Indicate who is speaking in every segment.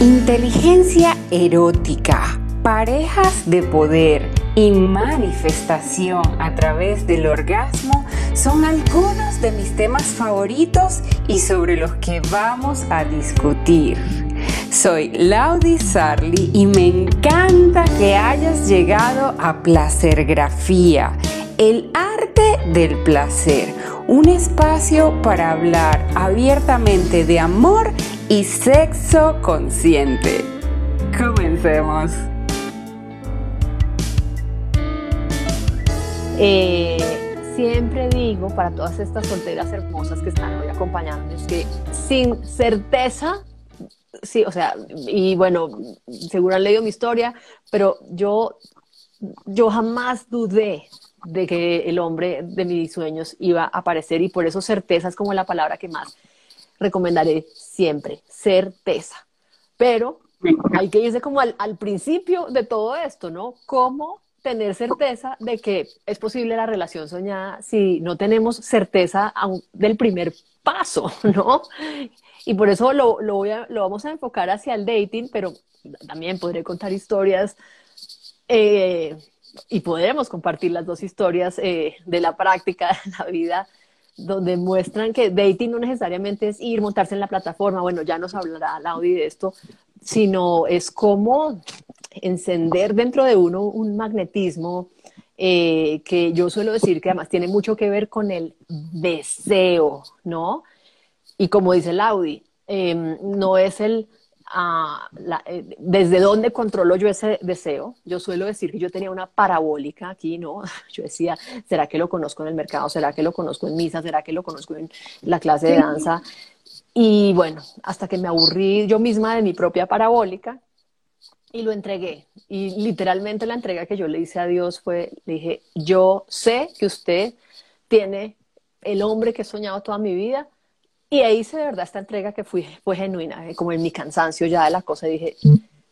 Speaker 1: Inteligencia erótica, parejas de poder y manifestación a través del orgasmo son algunos de mis temas favoritos y sobre los que vamos a discutir. Soy Laudi Sarli y me encanta que hayas llegado a Placergrafía, el arte del placer, un espacio para hablar abiertamente de amor y sexo consciente. Comencemos.
Speaker 2: Eh, siempre digo para todas estas solteras hermosas que están hoy acompañándonos que sin certeza, sí, o sea, y bueno, seguro han leído mi historia, pero yo, yo jamás dudé de que el hombre de mis sueños iba a aparecer y por eso certeza es como la palabra que más recomendaré siempre, certeza. Pero hay que irse como al, al principio de todo esto, ¿no? ¿Cómo tener certeza de que es posible la relación soñada si no tenemos certeza del primer paso, ¿no? Y por eso lo, voy lo vamos a enfocar hacia el dating, pero también podré contar historias eh, y podremos compartir las dos historias eh, de la práctica de la vida donde muestran que dating no necesariamente es ir, montarse en la plataforma, bueno, ya nos hablará Laudi de esto, sino es como encender dentro de uno un magnetismo eh, que yo suelo decir que además tiene mucho que ver con el deseo, ¿no? Y como dice Laudi, em, no es el ah, eh, desde dónde controlo yo ese deseo. Yo suelo decir que yo tenía una parabólica aquí, ¿no? Yo decía, ¿será que lo conozco en el mercado? ¿Será que lo conozco en misa? ¿Será que lo conozco en la clase de danza? Y bueno, hasta que me aburrí yo misma de mi propia parabólica y lo entregué. Y literalmente la entrega que yo le hice a Dios fue, le dije, yo sé que usted tiene el hombre que he soñado toda mi vida. Y ahí hice de verdad esta entrega que fue, fue genuina, eh, como en mi cansancio ya de la cosa. dije,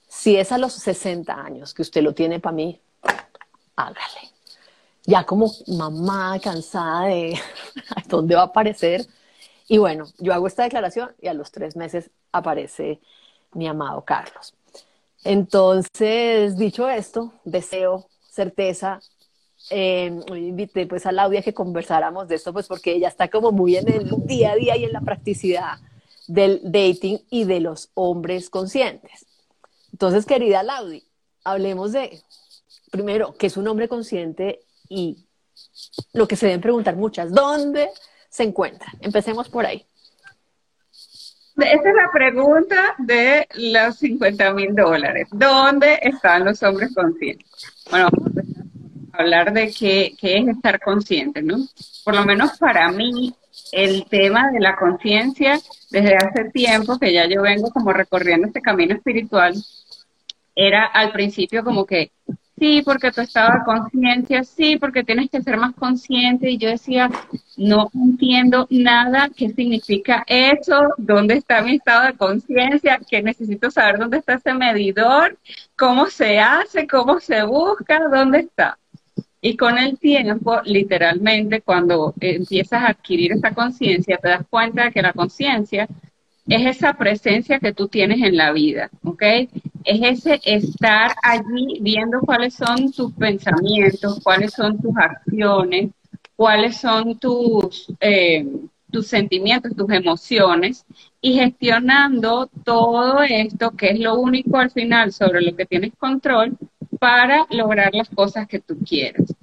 Speaker 2: si es a los 60 años que usted lo tiene para mí, hágale. Ya como mamá cansada de dónde va a aparecer. Y bueno, yo hago esta declaración y a los tres meses aparece mi amado Carlos. Entonces, dicho esto, deseo, certeza, eh, invité pues a Laudia que conversáramos de esto, pues porque ella está como muy en el día a día y en la practicidad del dating y de los hombres conscientes. Entonces, querida Laudi, hablemos de, primero, qué es un hombre consciente y lo que se deben preguntar muchas, ¿dónde se encuentra? Empecemos por ahí.
Speaker 3: Esa es la pregunta de los 50 mil dólares. ¿Dónde están los hombres conscientes? Bueno, hablar de qué, qué es estar consciente, ¿no? Por lo menos para mí, el tema de la conciencia, desde hace tiempo que ya yo vengo como recorriendo este camino espiritual, era al principio como que sí, porque tu estado de conciencia, sí, porque tienes que ser más consciente. Y yo decía, no entiendo nada qué significa eso, dónde está mi estado de conciencia, que necesito saber dónde está ese medidor, cómo se hace, cómo se busca, dónde está. Y con el tiempo, literalmente, cuando empiezas a adquirir esa conciencia, te das cuenta de que la conciencia es esa presencia que tú tienes en la vida, ¿ok? Es ese estar allí viendo cuáles son tus pensamientos, cuáles son tus acciones, cuáles son tus, eh, tus sentimientos, tus emociones y gestionando todo esto, que es lo único al final sobre lo que tienes control para lograr las cosas que tú quieres.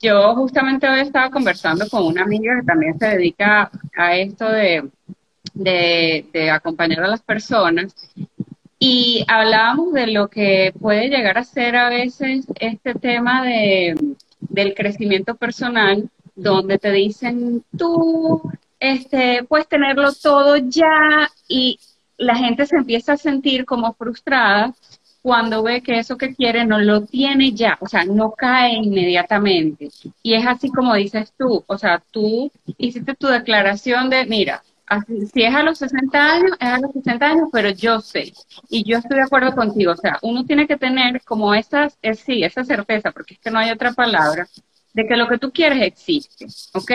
Speaker 3: Yo justamente hoy estaba conversando con una amiga que también se dedica a esto de de, acompañar a las personas y hablábamos de lo que puede llegar a ser a veces este tema de, del crecimiento personal, donde te dicen tú este, puedes tenerlo todo ya y la gente se empieza a sentir como frustrada cuando ve que eso que quiere no lo tiene ya, o sea, no cae inmediatamente. Y es así como dices tú, o sea, tú hiciste tu declaración de, mira, si es a los 60 años, es a los 60 años, pero yo sé. Y yo estoy de acuerdo contigo. O sea, uno tiene que tener como esas, es, sí, esa certeza, porque es que no hay otra palabra, de que lo que tú quieres existe. ¿Ok?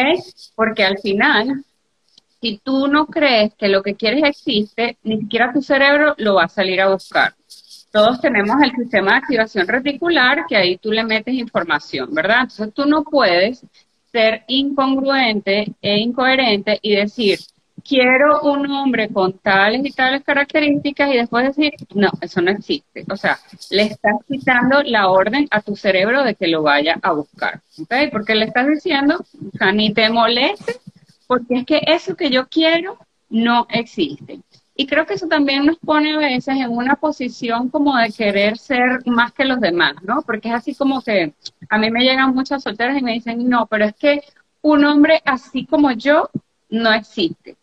Speaker 3: Porque al final si tú no crees que lo que quieres existe, ni siquiera tu cerebro lo va a salir a buscar. Todos tenemos el sistema de activación reticular, que ahí tú le metes información, ¿verdad? Entonces tú no puedes ser incongruente e incoherente y decir, quiero un hombre con tales y tales características y después decir, no, eso no existe. O sea, le estás quitando la orden a tu cerebro de que lo vaya a buscar. ¿Ok? Porque le estás diciendo, o ni te moleste, porque es que eso que yo quiero no existe. Y creo que eso también nos pone a veces en una posición como de querer ser más que los demás, ¿no? Porque es así como que a mí me llegan muchas solteras y me dicen, no, pero es que un hombre así como yo no existe.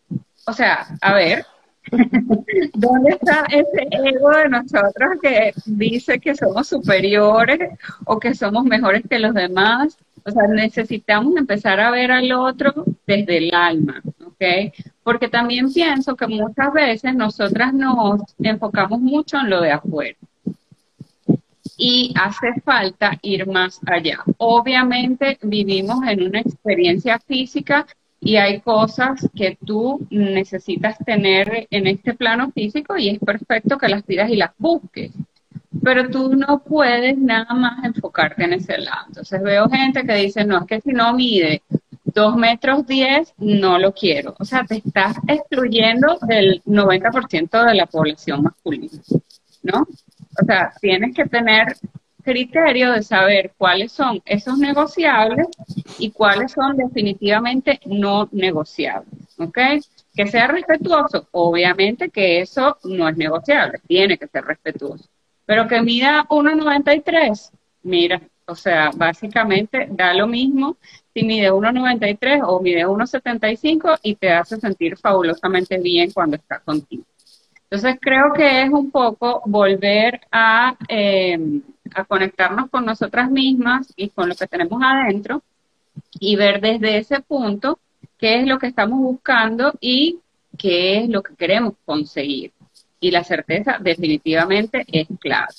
Speaker 3: O sea, a ver, ¿dónde está ese ego de nosotros que dice que somos superiores o que somos mejores que los demás? O sea, necesitamos empezar a ver al otro desde el alma, ¿ok? Porque también pienso que muchas veces nosotras nos enfocamos mucho en lo de afuera y hace falta ir más allá. Obviamente vivimos en una experiencia física y hay cosas que tú necesitas tener en este plano físico y es perfecto que las pidas y las busques. Pero tú no puedes nada más enfocarte en ese lado. Entonces veo gente que dice, no, es que si no mide dos metros diez, no lo quiero. O sea, te estás excluyendo del 90% de la población masculina, ¿no? O sea, tienes que tener criterio de saber cuáles son esos negociables y cuáles son definitivamente no negociables, ¿ok? Que sea respetuoso, obviamente que eso no es negociable, tiene que ser respetuoso, pero que mida 1,93, mira, o sea, básicamente da lo mismo si mide 1,93 o mide 1,75 y te hace sentir fabulosamente bien cuando está contigo. Entonces creo que es un poco volver a... Eh, a conectarnos con nosotras mismas y con lo que tenemos adentro y ver desde ese punto qué es lo que estamos buscando y qué es lo que queremos conseguir. Y la certeza definitivamente es clave.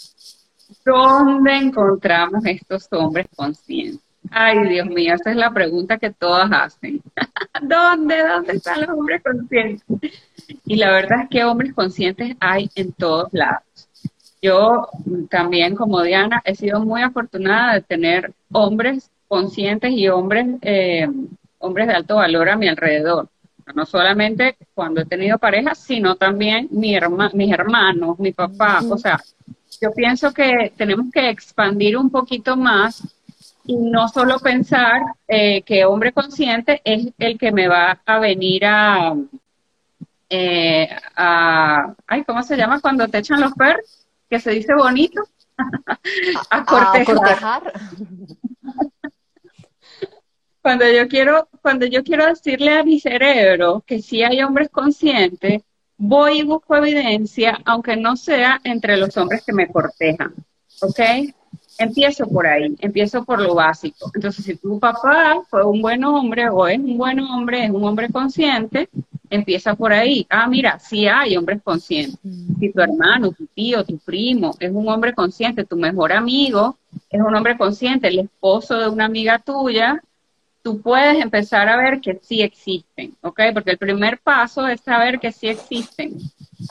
Speaker 3: ¿Dónde encontramos estos hombres conscientes? Ay, Dios mío, esa es la pregunta que todas hacen. ¿Dónde, dónde están los hombres conscientes? Y la verdad es que hombres conscientes hay en todos lados. Yo también, como Diana, he sido muy afortunada de tener hombres conscientes y hombres, eh, hombres de alto valor a mi alrededor. No solamente cuando he tenido pareja, sino también mi mis hermanos, mi papá. O sea, yo pienso que tenemos que expandir un poquito más y no solo pensar eh, que hombre consciente es el que me va a venir a, eh, a, ay, ¿cómo se llama cuando te echan los perros? que se dice bonito, a cortejar. cuando yo quiero, cuando yo quiero decirle a mi cerebro que sí hay hombres conscientes, voy y busco evidencia, aunque no sea entre los hombres que me cortejan. ¿Ok? Empiezo por ahí, empiezo por lo básico. Entonces, si tu papá fue un buen hombre o es un buen hombre, es un hombre consciente, empieza por ahí. Ah, mira, sí hay hombres conscientes. Si tu hermano, tu tío, tu primo es un hombre consciente, tu mejor amigo es un hombre consciente, el esposo de una amiga tuya, tú puedes empezar a ver que sí existen, ¿ok? Porque el primer paso es saber que sí existen.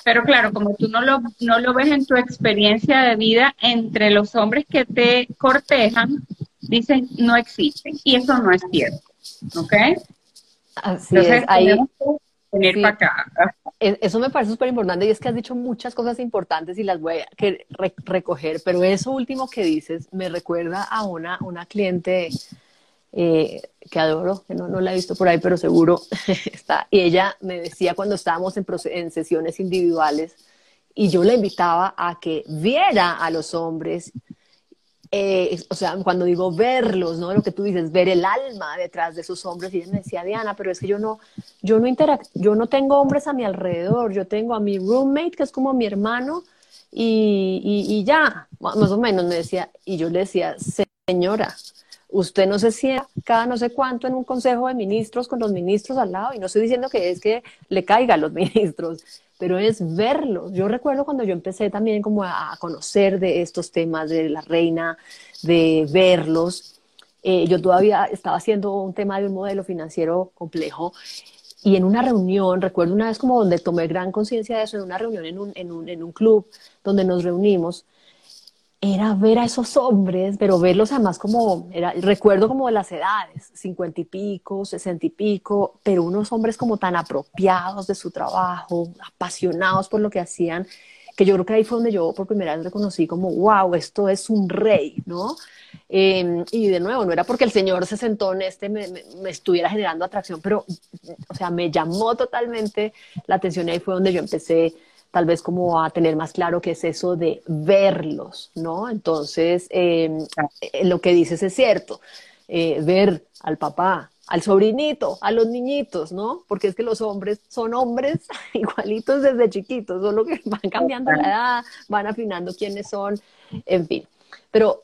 Speaker 3: Pero claro, como tú no lo, no lo ves en tu experiencia de vida, entre los hombres que te cortejan, dicen no existen. Y eso no es cierto, ¿ok?
Speaker 2: Así es. Ahí, venir para acá. Eso me parece súper importante y es que has dicho muchas cosas importantes y las voy a recoger, pero eso último que dices me recuerda a una, una cliente eh, que adoro, que no, no, la he visto por ahí, pero seguro está. Y ella me decía cuando estábamos en, en sesiones individuales y yo la invitaba a que viera a los hombres eh, o sea, cuando digo verlos, ¿no? Lo que tú dices, ver el alma detrás de esos hombres. Y ella me decía, Diana, pero es que yo no, yo no interac yo no tengo hombres a mi alrededor, yo tengo a mi roommate, que es como mi hermano, y, y, ya, más o menos me decía, y yo le decía, señora, usted no se sienta cada no sé cuánto en un consejo de ministros con los ministros al lado, y no estoy diciendo que es que le caiga a los ministros, pero es verlos. Yo recuerdo cuando yo empecé también como a, conocer de estos temas de la reina, de verlos. Eh, yo todavía estaba haciendo un tema de un modelo financiero complejo y en una reunión, recuerdo una vez como donde tomé gran conciencia de eso, en una reunión en un, en un, en un club donde nos reunimos, era ver a esos hombres, pero verlos además como, era, recuerdo como de las edades, cincuenta y pico, sesenta y pico, pero unos hombres como tan apropiados de su trabajo, apasionados por lo que hacían, que yo creo que ahí fue donde yo por primera vez reconocí como, wow, esto es un rey, ¿no? Em, y de nuevo, no era porque el Señor se sentó en este, me, me, estuviera generando atracción, pero, o sea, me llamó totalmente la atención y ahí fue donde yo empecé tal vez como a tener más claro qué es eso de verlos, ¿no? Entonces, em, eh, lo que dices es cierto, eh, ver al papá, al sobrinito, a los niñitos, ¿no? Porque es que los hombres son hombres igualitos desde chiquitos, solo que van cambiando la edad, van afinando quiénes son, en fin. Pero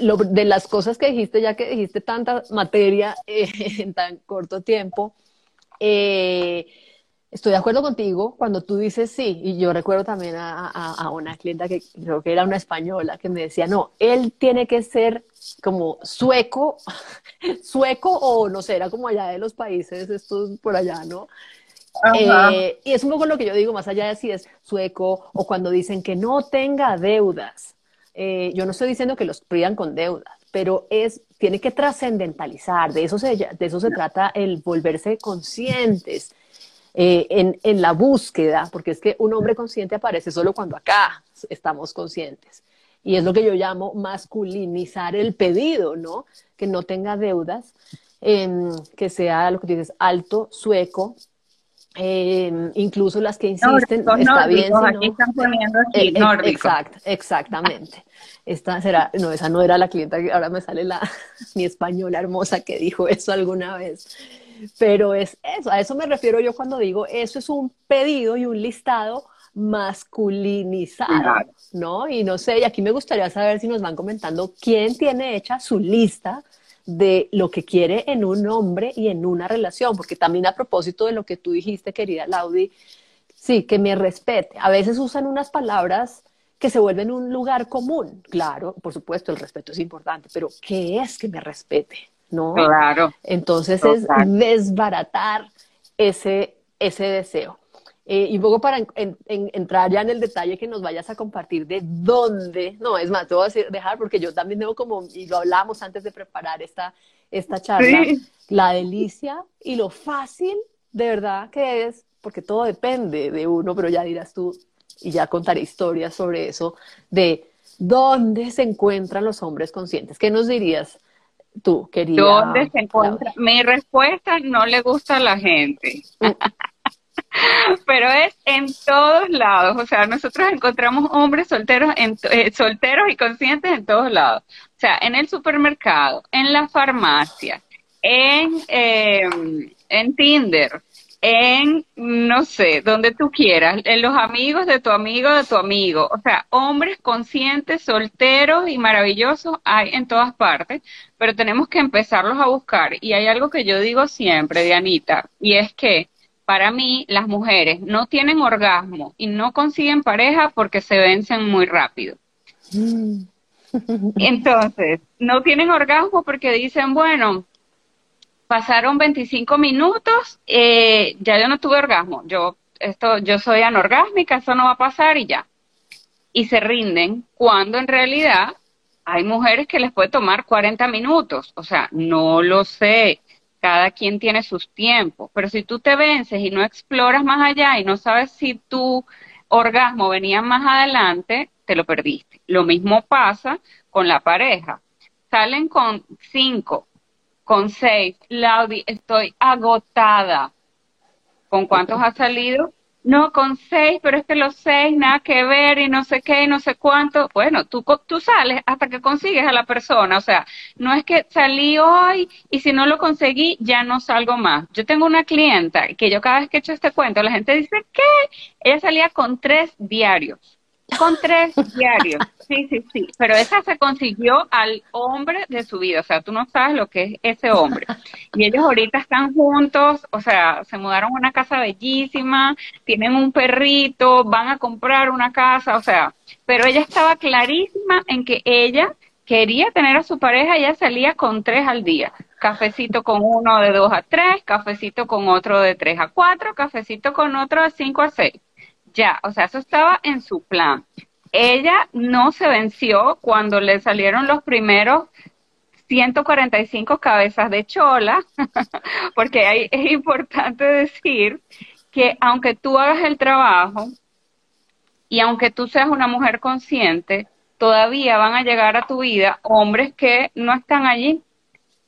Speaker 2: lo, de las cosas que dijiste, ya que dijiste tanta materia eh, en tan corto tiempo, eh, Estoy de acuerdo contigo cuando tú dices sí, y yo recuerdo también a, a, una clienta que creo que era una española que me decía, no, él tiene que ser como sueco, sueco o no sé, era como allá de los países estos por allá, ¿no? Eh, y es un poco lo que yo digo, más allá de si es sueco o cuando dicen que no tenga deudas. Eh, yo no estoy diciendo que los pridan con deudas, pero es, tiene que trascendentalizar, de eso se, de eso se trata el volverse conscientes eh, en, en, la búsqueda, porque es que un hombre consciente aparece solo cuando acá estamos conscientes. Y es lo que yo llamo masculinizar el pedido, ¿no? Que no tenga deudas, eh, que sea lo que dices, alto, sueco, eh, incluso las que insisten, no, está bien. Si
Speaker 3: aquí están poniendo aquí, eh, eh,
Speaker 2: exact, exactamente. Esta será, no, esa no era la clienta que ahora me sale la, mi española hermosa que dijo eso alguna vez. Pero es eso, a eso me refiero yo cuando digo eso es un pedido y un listado masculinizado, ¿no? Y no sé, y aquí me gustaría saber si nos van comentando quién tiene hecha su lista de lo que quiere en un hombre y en una relación, porque también a propósito de lo que tú dijiste, querida Laudi, sí, que me respete. A veces usan unas palabras que se vuelven un lugar común. Claro, por supuesto, el respeto es importante, pero ¿qué es que me respete? ¿No?
Speaker 3: Claro.
Speaker 2: Entonces es desbaratar ese, ese deseo. Eh, y luego para entrar ya en el detalle que nos vayas a compartir de dónde, no, es más, te voy a dejar porque yo también tengo como, y lo hablamos antes de preparar esta, esta charla, la delicia y lo fácil de verdad que es, porque todo depende de uno, pero ya dirás tú, y ya contaré historias sobre eso, de dónde se encuentran los hombres conscientes. ¿Qué nos dirías tú, querida?
Speaker 3: ¿Dónde se encuentra? Mi respuesta no le gusta a la gente. Mm. Pero es en todos lados, o sea, nosotros encontramos hombres solteros, en, eh, solteros y conscientes en todos lados. O sea, en el supermercado, en la farmacia, en, em, en Tinder, en, no sé, donde tú quieras, en los amigos de tu amigo, de tu amigo. O sea, hombres conscientes, solteros y maravillosos hay en todas partes, pero tenemos que empezarlos a buscar. Y hay algo que yo digo siempre, Dianita, y es que para mí las mujeres no tienen orgasmo y no consiguen pareja porque se vencen muy rápido. Mm. Entonces, no tienen orgasmo porque dicen, bueno, pasaron 25 minutos, eh, ya yo no tuve orgasmo, yo, esto, yo soy anorgásmica, eso no va a pasar y ya. Y se rinden cuando en realidad hay mujeres que les puede tomar 40 minutos, o sea, no lo sé, cada quien tiene sus tiempos, pero si tú te vences y no exploras más allá y no sabes si tu orgasmo venía más adelante, te lo perdiste. Lo mismo pasa con la pareja. Salen con cinco, con seis. Laudi, estoy agotada. ¿Con cuántos ha salido? No, con seis, pero es que los seis nada que ver y no sé qué y no sé cuánto. Bueno, tú, tú sales hasta que consigues a la persona. O sea, no es que salí hoy y si no lo conseguí ya no salgo más. Yo tengo una clienta que yo cada vez que he hecho este cuento, la gente dice, ¿qué? Ella salía con tres diarios con tres diarios. Sí, sí, sí. Pero esa se consiguió al hombre de su vida. O sea, tú no sabes lo que es ese hombre. Y ellos ahorita están juntos. O sea, se mudaron a una casa bellísima. Tienen un perrito. Van a comprar una casa. O sea, pero ella estaba clarísima en que ella quería tener a su pareja. Ella salía con tres al día. cafecito con uno de 2 a 3, cafecito con otro de 3 a 4, cafecito con otro de 5 a 6. Ya, o sea, eso estaba en su plan. Ella no se venció cuando le salieron los primeros 145 cabezas de chola, porque ahí es importante decir que aunque tú hagas el trabajo y aunque tú seas una mujer consciente, todavía van a llegar a tu vida hombres que no están allí,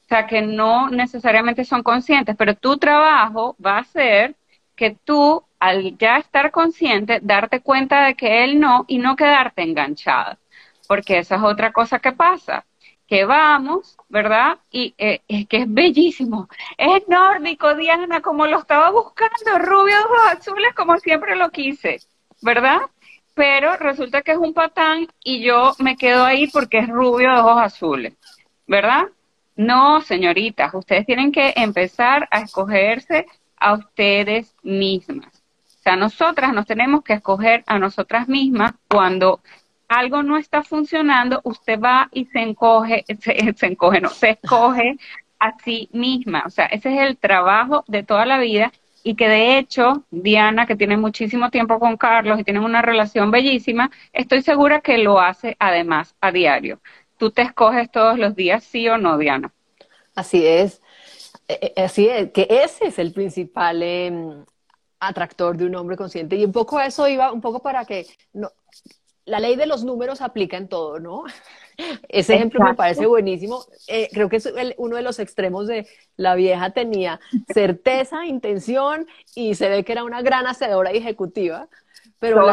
Speaker 3: o sea, que no necesariamente son conscientes, pero tu trabajo va a ser que tú, al ya estar consciente, darte cuenta de que él no y no quedarte enganchada, porque esa es otra cosa que pasa que vamos, ¿verdad? Y eh, es que es bellísimo. Es nórdico, Diana, como lo estaba buscando, rubio, ojos azules, como siempre lo quise, ¿verdad? Pero resulta que es un patán y yo me quedo ahí porque es rubio de ojos azules, ¿verdad? No, señoritas, ustedes tienen que empezar a escogerse a ustedes mismas. O sea, nosotras nos tenemos que escoger a nosotras mismas cuando algo no está funcionando, usted va y se encoge, se, encoge, no, se escoge a sí misma. O sea, ese es el trabajo de toda la vida y que de hecho, Diana, que tiene muchísimo tiempo con Carlos y tienen una relación bellísima, estoy segura que lo hace además a diario. ¿Tú te escoges todos los días, sí o no, Diana?
Speaker 2: Así es. Eh, eh, así es, que ese es el principal em, atractor de un hombre consciente. Y un poco eso iba, un poco para que no, la ley de los números aplica en todo, ¿no? Ese ejemplo me parece buenísimo. Eh, creo que es uno de los extremos de la vieja tenía certeza, intención y se ve que era una gran hacedora y ejecutiva. Pero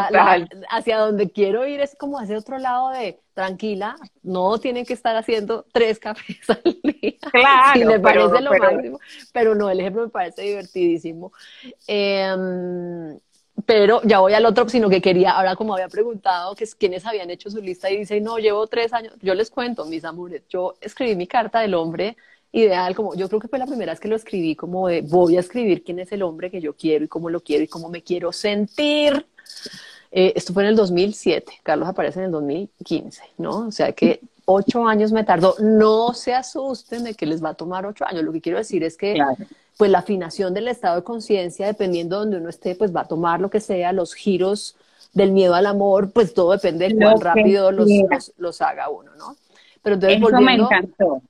Speaker 2: hacia donde quiero ir es como hacia otro lado de tranquila, no tienen que estar haciendo tres cafés al día.
Speaker 3: Claro.
Speaker 2: Y me parece lo máximo. Pero no, el ejemplo me parece divertidísimo. Eh, pero ya voy al otro, sino que quería, ahora como había preguntado, que es quienes habían hecho su lista y dice, no, llevo tres años, yo les cuento, mis amores, yo escribí mi carta del hombre ideal, como yo creo que fue la primera vez que lo escribí, como de voy a escribir quién es el hombre que yo quiero y cómo lo quiero y cómo me quiero sentir. Eh, esto fue en el 2007, Carlos aparece en el 2015, ¿no? O sea que ocho años me tardó. No se asusten de que les va a tomar ocho años. Lo que quiero decir es que pues la afinación del estado de conciencia, dependiendo de donde uno esté, pues va a tomar lo que sea, los giros del miedo al amor, pues todo depende de cuán rápido los, los, haga uno, ¿no?
Speaker 3: Pero entonces, Eso me encantó.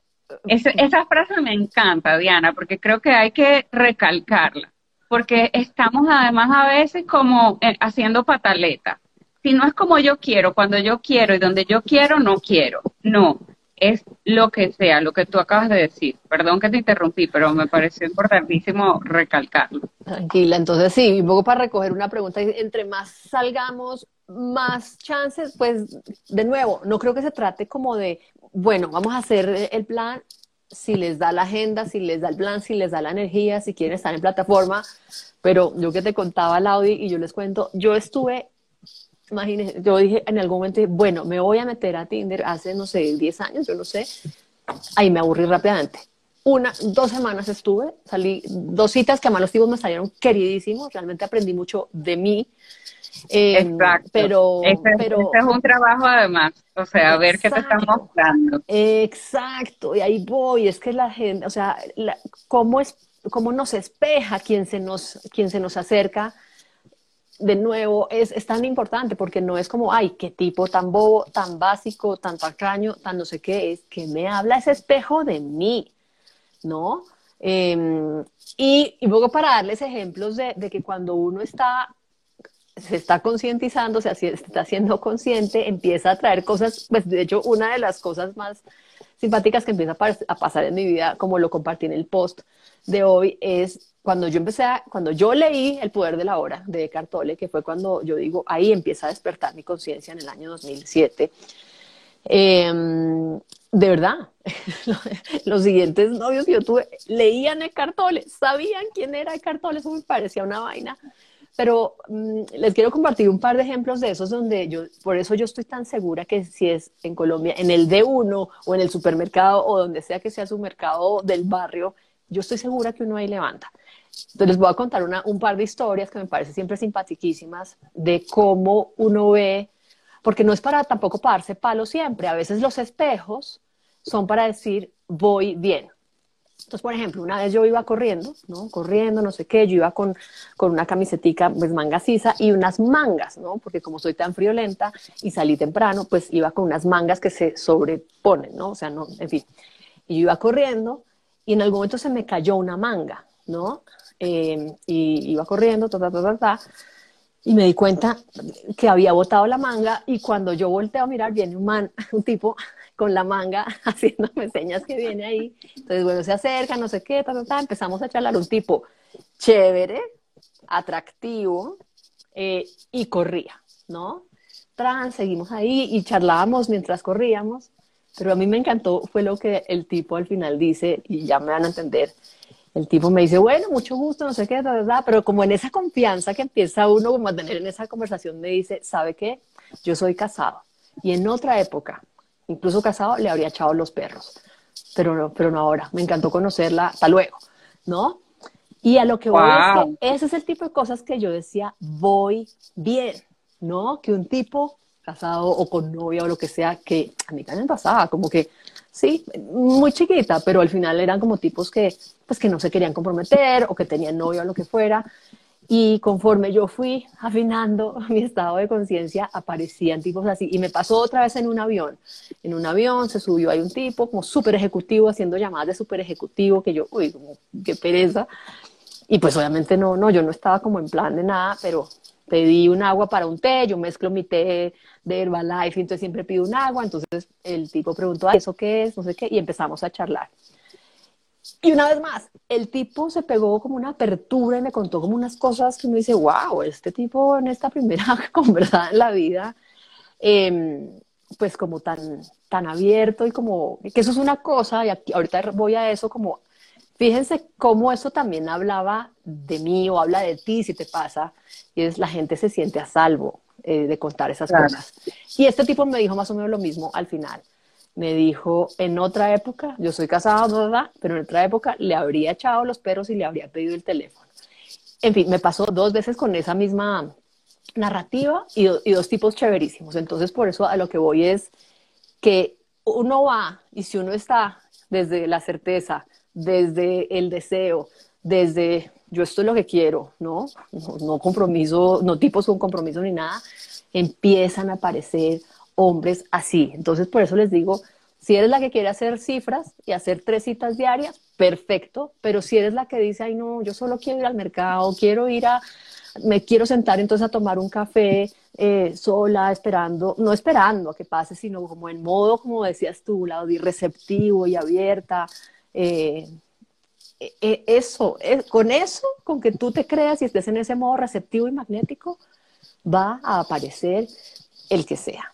Speaker 3: esa frase me encanta, Diana, porque creo que hay que recalcarla, porque estamos además a veces como eh, haciendo pataleta. Si no es como yo quiero, cuando yo quiero y donde yo quiero, no quiero. No, es lo que sea, lo que tú acabas de decir. Perdón que te interrumpí, pero me pareció importantísimo recalcarlo.
Speaker 2: Tranquila, entonces sí, un poco para recoger una pregunta, entre más salgamos, más chances, pues de nuevo, no creo que se trate como de, bueno, vamos a hacer el plan, si les da la agenda, si les da el plan, si les da la energía, si quieren estar en plataforma, pero yo que te contaba, Laudi, y yo les cuento, yo estuve Imagínense, yo dije en algún momento, bueno, me voy a meter a Tinder hace, no sé, 10 años, yo no sé. Ahí me aburrí rápidamente. Una, dos semanas estuve, salí, dos citas que a malos tipos me salieron queridísimos, realmente aprendí mucho de mí.
Speaker 3: Em, Exacto.
Speaker 2: Pero, pero
Speaker 3: es un trabajo además, o sea, a ver qué te están mostrando.
Speaker 2: Exacto, y ahí voy, es que la gente, o sea, cómo, es, cómo nos espeja quien se nos, quien se nos acerca de nuevo, es, tan importante porque no es como, ay, qué tipo tan bobo, tan básico, tan tacaño, tan no sé qué, es que me habla ese espejo de mí, ¿no? Em, y, y, luego para darles ejemplos de, que cuando uno está, se está concientizando, se está siendo consciente, empieza a traer cosas, pues de hecho una de las cosas más simpáticas que empieza a pasar en mi vida, como lo compartí en el post de hoy, es cuando yo empecé, a, cuando yo leí El poder de la hora de Eckhart Tolle, que fue cuando yo digo, ahí empieza a despertar mi conciencia en el año 2007, em, de verdad, los siguientes novios que yo tuve leían Eckhart Tolle, sabían quién era Eckhart Tolle, eso me parecía una vaina. Pero mm, les quiero compartir un par de ejemplos de esos donde yo, por eso yo estoy tan segura que si es en Colombia, en el D1 o en el supermercado o donde sea que sea su mercado del barrio, yo estoy segura que uno ahí levanta. Entonces les voy a contar una, un par de historias que me parecen siempre simpaticísimas de cómo uno ve, porque no es para tampoco pararse palo siempre, a veces los espejos son para decir voy bien. Entonces, por ejemplo, una vez yo iba corriendo, ¿no? Corriendo, no sé qué, yo iba con, con una camisetica, pues manga sisa y unas mangas, ¿no? Porque como soy tan friolenta y salí temprano, pues iba con unas mangas que se sobreponen, ¿no? O sea, no, en fin. Y yo iba corriendo y en algún momento se me cayó una manga, ¿no? Eh, y iba corriendo, ta, ta, ta, ta, ta, y me di cuenta que había botado la manga y cuando yo volteo a mirar viene un man, un tipo con la manga haciéndome señas que viene ahí. Entonces, bueno, se acerca, no sé qué, ta, ta, empezamos a charlar un tipo chévere, atractivo eh, y corría, ¿no? Tran, seguimos ahí y charlábamos mientras corríamos, pero a mí me encantó fue lo que el tipo al final dice y ya me van a entender el tipo me dice, bueno, mucho gusto, no sé qué, pero como en esa confianza que empieza uno a tener en esa conversación, me dice, ¿sabe qué? Yo soy casado. Y en otra época, incluso casado, le habría echado los perros. Pero no, pero no ahora. Me encantó conocerla. Hasta luego, ¿no? Y a lo que voy es que ese es el tipo de cosas que yo decía, voy bien, ¿no? Que un tipo casado o con novia o lo que sea, que a mí también pasaba, como que sí, muy chiquita, pero al final eran como tipos que, pues, que no se querían comprometer o que tenían novio o lo que fuera. Y conforme yo fui afinando mi estado de conciencia, aparecían tipos así. Y me pasó otra vez en un avión. En un avión se subió ahí un tipo como súper ejecutivo, haciendo llamadas de súper ejecutivo, que yo, uy, como, qué pereza. Y pues obviamente no, no, yo no estaba como en plan de nada, pero pedí un agua para un té, yo mezclo mi té de Herbalife, entonces siempre pido un agua, entonces el tipo preguntó, ¿eso qué es? No sé qué, y empezamos a charlar. Y una vez más, el tipo se pegó como una apertura y me contó como unas cosas que uno dice, wow, este tipo en esta primera conversada en la vida, em, pues como tan, tan abierto y como, que eso es una cosa, y ahorita voy a eso como, fíjense cómo eso también hablaba de mí o habla de ti si te pasa, y es la gente se siente a salvo eh, de contar esas cosas. Y este tipo me dijo más o menos lo mismo al final. Me dijo, en otra época, yo soy casado, ¿verdad? Pero en otra época le habría echado los perros y le habría pedido el teléfono. En fin, me pasó dos veces con esa misma narrativa y, dos tipos chéverísimos. Entonces, por eso a lo que voy es que uno va y si uno está desde la certeza, desde el deseo, desde yo esto es lo que quiero, ¿no? No, compromiso, no tipos con compromiso ni nada, empiezan a aparecer hombres así. Entonces, por eso les digo, si eres la que quiere hacer cifras y hacer tres citas diarias, perfecto, pero si eres la que dice, ay, no, yo solo quiero ir al mercado, quiero ir a, me quiero sentar entonces a tomar un café eh, sola, esperando, no esperando a que pase, sino como en modo, como decías tú, lado de receptivo y abierta, eh, e, e, eso, con eso, con que tú te creas y estés en ese modo receptivo y magnético, va a aparecer el que sea.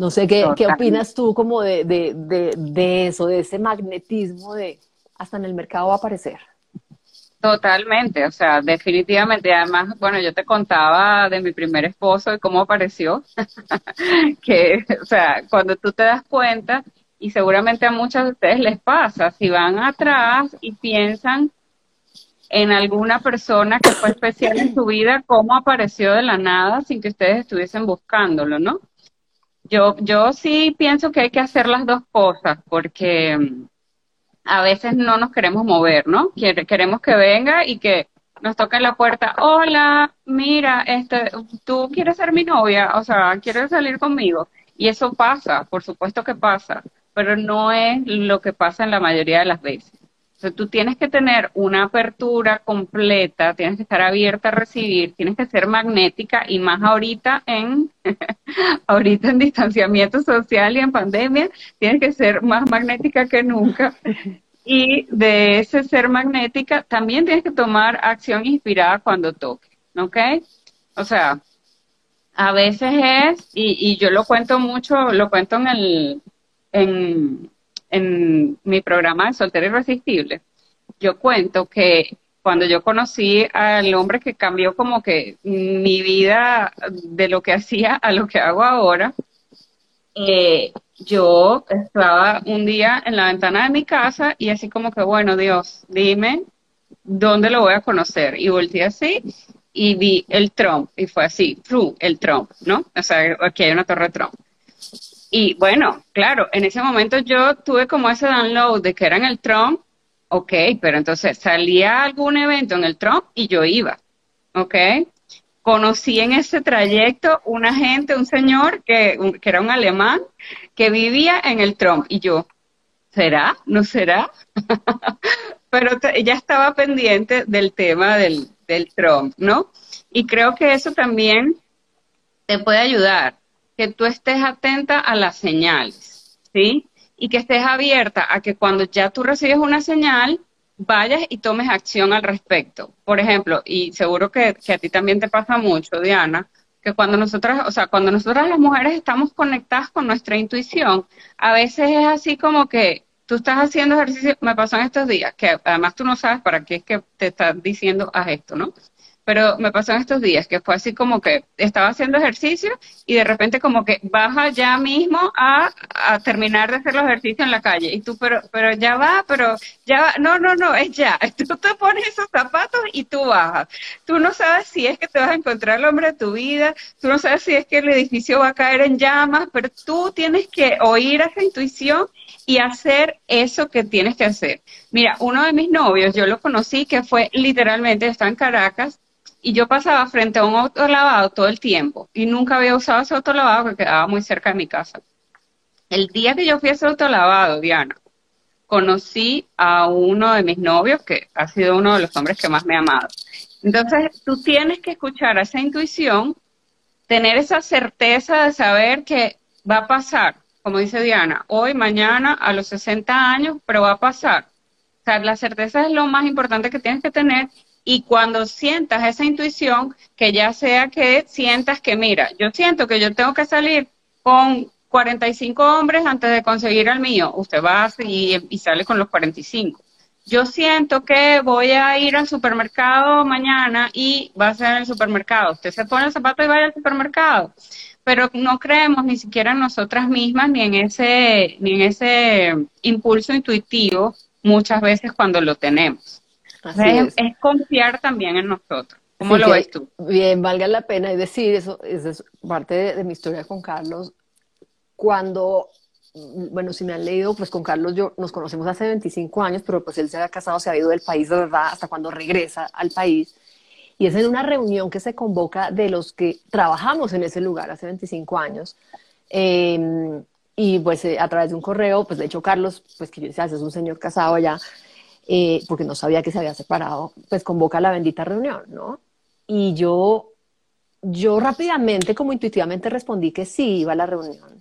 Speaker 2: No sé qué, qué opinas tú como de, de, de, de, eso, de ese magnetismo de hasta en el mercado va a aparecer.
Speaker 3: Totalmente, o sea, definitivamente. Además, bueno, yo te contaba de mi primer esposo y cómo apareció, que, o sea, cuando tú te das cuenta y seguramente a muchos de ustedes les pasa, si van atrás y piensan en alguna persona que fue especial en su vida, cómo apareció de la nada sin que ustedes estuviesen buscándolo, ¿no? Yo, yo sí pienso que hay que hacer las dos cosas, porque mm, a veces no nos queremos mover, ¿no? Queremos que venga y que nos toque la puerta, hola, mira, este, tú quieres ser mi novia, o sea, quieres salir conmigo. Y eso pasa, por supuesto que pasa pero no es lo que pasa en la mayoría de las veces. Tú tienes que tener una apertura completa, tienes que estar abierta a recibir, tienes que ser magnética y más ahorita en ahorita en distanciamiento social y en pandemia, tienes que ser más magnética que nunca. Y de ese ser magnética también tienes que tomar acción inspirada cuando toque, ¿ok? O sea, a veces es, y, y yo lo cuento mucho, lo cuento en el, en, en mi programa de Soltero Irresistible, yo cuento que cuando yo conocí al hombre que cambió como que mi vida de lo que hacía a lo que hago ahora, eh, yo estaba un día en la ventana de mi casa y así como que, bueno, Dios, dime dónde lo voy a conocer. Y volteé así y vi el Trump y fue así, el Trump, ¿no? O sea, aquí hay una torre Trump. Y bueno, claro, en ese momento yo tuve como ese download de que era en el Trump Ok, pero entonces salía algún evento en el Trump y yo iba. Ok. Conocí en ese trayecto una gente, un señor que, que era un alemán que vivía en el Trump y yo, ¿será? ¿No será? pero ella estaba pendiente del tema del, del Trump, ¿no? Y creo que eso también te puede ayudar, que tú estés atenta a las señales, ¿sí? Y que estés abierta a que cuando ya tú recibes una señal, vayas y tomes acción al respecto. Por ejemplo, y seguro que, que a ti también te pasa mucho, Diana, que cuando nosotras, o sea, cuando nosotras las mujeres estamos conectadas con nuestra intuición, a veces es así como que tú estás haciendo ejercicio, me pasó en estos días, que además tú no sabes para qué es que te están diciendo haz esto, ¿no? Pero me pasó en estos días que fue así como que estaba haciendo ejercicio y de repente como que baja ya mismo a, terminar de hacer los ejercicios en la calle. Y tú pero pero ya va pero ya va. No no no es ya. Tú te pones esos zapatos y tú bajas. Tú no sabes si es que te vas a encontrar el hombre de tu vida tú no sabes si es que el edificio va a caer en llamas pero tú tienes que oír esa intuición y hacer eso que tienes que hacer. Mira, uno de mis novios, yo lo conocí que fue literalmente, está en Caracas, y yo pasaba frente a un autolavado todo el tiempo y nunca había usado ese autolavado que quedaba muy cerca de mi casa. El día que yo fui a ese autolavado, Diana, conocí a uno de mis novios que ha sido uno de los hombres que más me ha amado. Entonces, tú tienes que escuchar a esa intuición, tener esa certeza de saber que va a pasar, como dice Diana, hoy, mañana, a los 60 años, pero va a pasar. O sea, la certeza es lo más importante que tienes que tener y cuando sientas esa intuición, que ya sea que sientas que, mira, yo siento que yo tengo que salir con 45 hombres antes de conseguir al mío, usted va y, y sale con los 45. Yo siento que voy a ir al supermercado mañana y va a ser en el supermercado. Usted se pone el zapato y va al supermercado. Pero no creemos ni siquiera en nosotras mismas ni en ese, ni en ese impulso intuitivo muchas veces cuando lo tenemos es, confiar también en nosotros. ¿Cómo lo ves tú?
Speaker 2: Bien, valga la pena decir, eso, es parte de, mi historia con Carlos. Cuando, bueno, si me han leído, pues con Carlos yo nos conocemos hace 25 años, pero pues él se ha casado, se ha ido del país de verdad hasta cuando regresa al país. Y es en una reunión que se convoca de los que trabajamos en ese lugar hace 25 años. Em, y pues eh, a través de un correo, pues de hecho Carlos, pues que yo decía, es un señor casado allá, eh, porque no sabía que se había separado, pues convoca la bendita reunión, ¿no? Y yo, yo rápidamente, como intuitivamente respondí que sí iba a la reunión.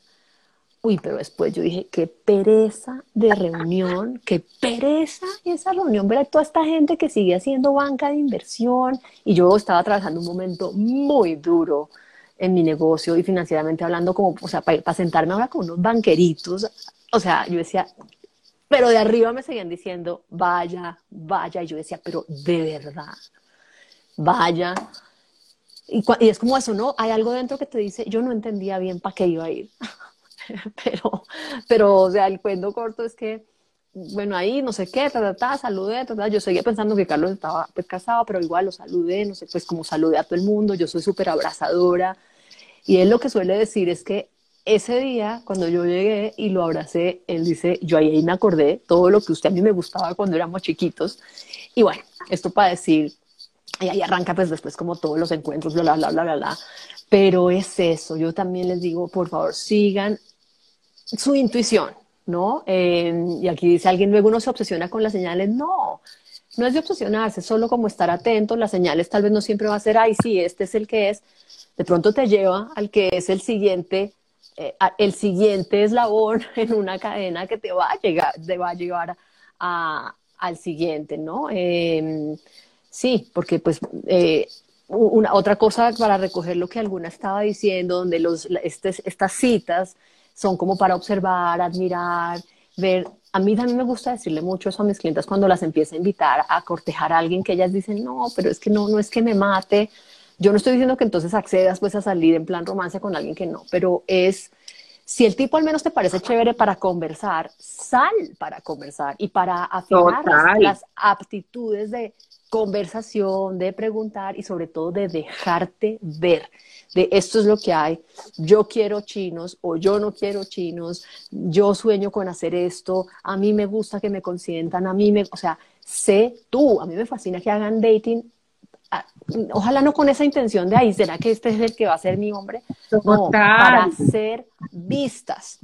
Speaker 2: Uy, pero después yo dije, qué pereza de reunión, qué pereza esa reunión, ver a toda esta gente que sigue haciendo banca de inversión. Y yo estaba atravesando un momento muy duro en mi negocio y financieramente hablando, como, o sea, para, para sentarme ahora con unos banqueritos. O sea, yo decía, pero de arriba me seguían diciendo, vaya, vaya. Y yo decía, pero de verdad, vaya. Y, es como eso, ¿no? Hay algo dentro que te dice, yo no entendía bien para qué iba a ir. pero, pero, o sea, el cuento corto es que, bueno, ahí no sé qué, ta, ta, ta, saludé, ta. yo seguía pensando que Carlos estaba pues, casado, pero igual lo saludé, no sé, pues como saludé a todo el mundo, yo soy súper abrazadora. Y él lo que suele decir es que ese día, cuando yo llegué y lo abracé, él dice, yo ahí me acordé todo lo que usted a mí me gustaba cuando éramos chiquitos. Y bueno, esto para decir, y ahí arranca pues después como todos los encuentros, bla, bla, bla, bla, bla. Pero es eso, yo también les digo, por favor, sigan su intuición, ¿no? y aquí dice alguien, luego uno se obsesiona con las señales. No, no es de obsesionarse, solo como estar atento. Las señales tal vez no siempre va a ser, ay, sí, este es el que es. De pronto te lleva al que es el siguiente eh, el siguiente eslabón en una cadena que te va a llegar, te va a llevar al siguiente, ¿no? Em, sí, porque pues eh, una, otra cosa para recoger lo que alguna estaba diciendo, donde los, estas citas son como para observar, admirar, ver. A mí también me gusta decirle mucho eso a mis clientes cuando las empiezo a invitar a cortejar a alguien que ellas dicen, no, pero es que no, no es que me mate, yo no estoy diciendo que entonces accedas pues a salir en plan romance con alguien que no, pero es, si el tipo al menos te parece chévere para conversar, sal para conversar y para afinar las, aptitudes de conversación, de preguntar y sobre todo de dejarte ver de esto es lo que hay, yo quiero chinos o yo no quiero chinos, yo sueño con hacer esto, a mí me gusta que me consientan, a mí me, o sea, sé tú, a mí me fascina que hagan dating ojalá no con esa intención de ahí, ¿será que este es el que va a ser mi hombre? No, para ser vistas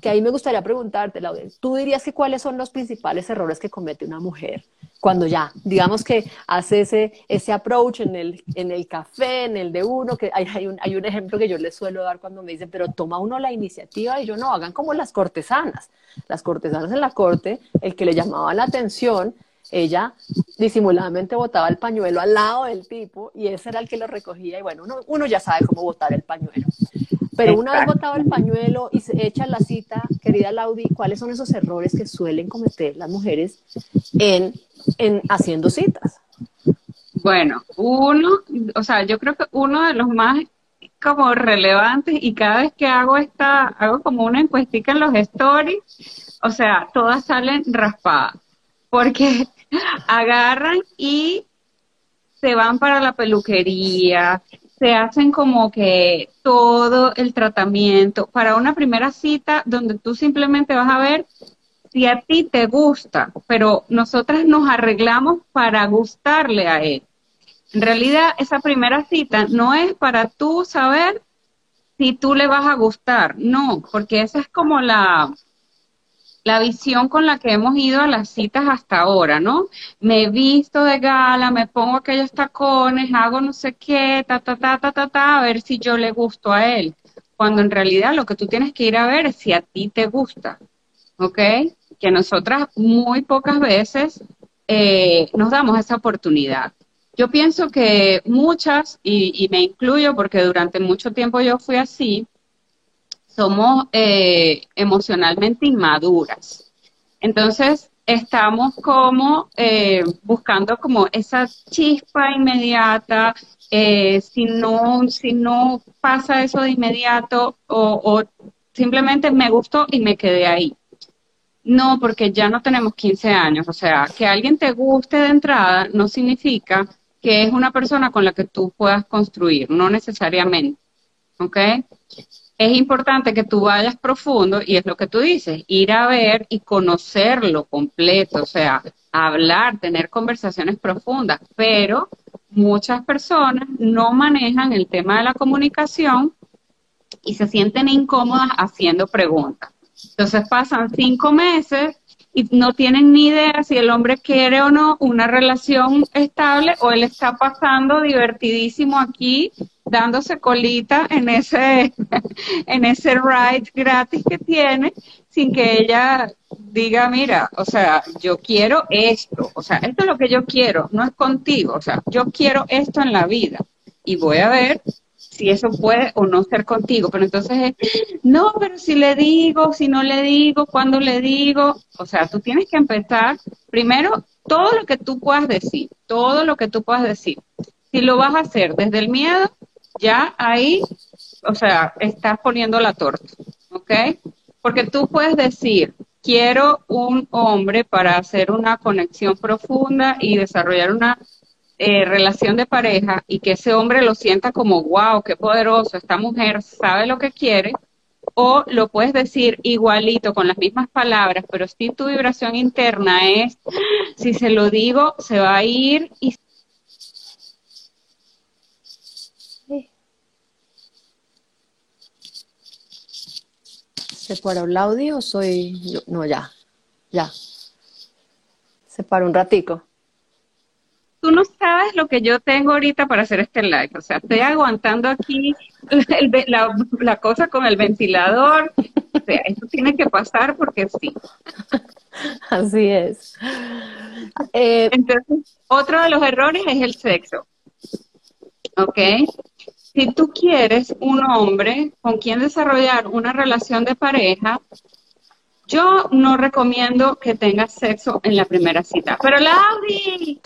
Speaker 2: que ahí me gustaría preguntarte, Laura, ¿tú dirías que cuáles son los principales errores que comete una mujer cuando ya, digamos que hace ese, ese approach en el, en el café, en el de uno, que hay, hay, un, hay un ejemplo que yo les suelo dar cuando me dicen, pero toma uno la iniciativa y yo no, hagan como las cortesanas. Las cortesanas en la corte, el que le llamaba la atención, ella disimuladamente botaba el pañuelo al lado del tipo y ese era el que lo recogía y bueno, uno, uno ya sabe cómo botar el pañuelo. Pero una vez botado el pañuelo y se echa la cita, querida Laudi, ¿cuáles son esos errores que suelen cometer las mujeres en, en haciendo citas?
Speaker 3: Bueno, uno, o sea, yo creo que uno de los más como relevantes y cada vez que hago esta, hago como una encuestica en los stories, o sea, todas salen raspadas, porque agarran y se van para la peluquería, se hacen como que todo el tratamiento para una primera cita donde tú simplemente vas a ver si a ti te gusta, pero nosotras nos arreglamos para gustarle a él. En realidad, esa primera cita no es para tú saber si tú le vas a gustar, no, porque esa es como la, la visión con la que hemos ido a las citas hasta ahora, ¿no? Me he visto de gala, me pongo aquellos tacones, hago no sé qué, ta, ta, ta, ta, ta, ta, a ver si yo le gusto a él. Cuando en realidad lo que tú tienes que ir a ver es si a ti te gusta, ¿ok? Que nosotras muy pocas veces eh, nos damos esa oportunidad. Yo pienso que muchas, y, y me incluyo porque durante mucho tiempo yo fui así, somos eh, emocionalmente inmaduras. Entonces, estamos como eh, buscando como esa chispa inmediata, eh, si, no, si no pasa eso de inmediato o, o, simplemente me gustó y me quedé ahí. No, porque ya no tenemos 15 años. O sea, que alguien te guste de entrada no significa que es una persona con la que tú puedas construir, no necesariamente. ¿Ok? Es importante que tú vayas profundo y es lo que tú dices, ir a ver y conocerlo completo, o sea, hablar, tener conversaciones profundas, pero muchas personas no manejan el tema de la comunicación y se sienten incómodas haciendo preguntas. Entonces pasan cinco meses y no tienen ni idea si el hombre quiere o no una relación estable o él está pasando divertidísimo aquí dándose colita en ese en ese ride gratis que tiene sin que ella diga, mira, o sea, yo quiero esto, o sea, esto es lo que yo quiero, no es contigo, o sea, yo quiero esto en la vida y voy a ver si eso puede o no ser contigo. Pero entonces, no, pero si le digo, si no le digo, cuando le digo, o sea, tú tienes que empezar primero todo lo que tú puedas decir, todo lo que tú puedas decir. Si lo vas a hacer desde el miedo, ya ahí, o sea, estás poniendo la torta, ¿ok? Porque tú puedes decir, quiero un hombre para hacer una conexión profunda y desarrollar una eh, relación de pareja y que ese hombre lo sienta como, wow, qué poderoso, esta mujer sabe lo que quiere, o lo puedes decir igualito con las mismas palabras, pero si tu vibración interna es, si se lo digo, se va a ir y...
Speaker 2: ¿Se paró el audio o soy yo? No, ya, ya. Se paró un ratico
Speaker 3: tú no sabes lo que yo tengo ahorita para hacer este live. O sea, estoy aguantando aquí la, cosa con el ventilador. O sea, eso tiene que pasar porque sí.
Speaker 2: Así es.
Speaker 3: Eh, Entonces, otro de los errores es el sexo. ¿Ok? Si tú quieres un hombre con quien desarrollar una relación de pareja, yo no recomiendo que tengas sexo en la primera cita. Pero Lauri,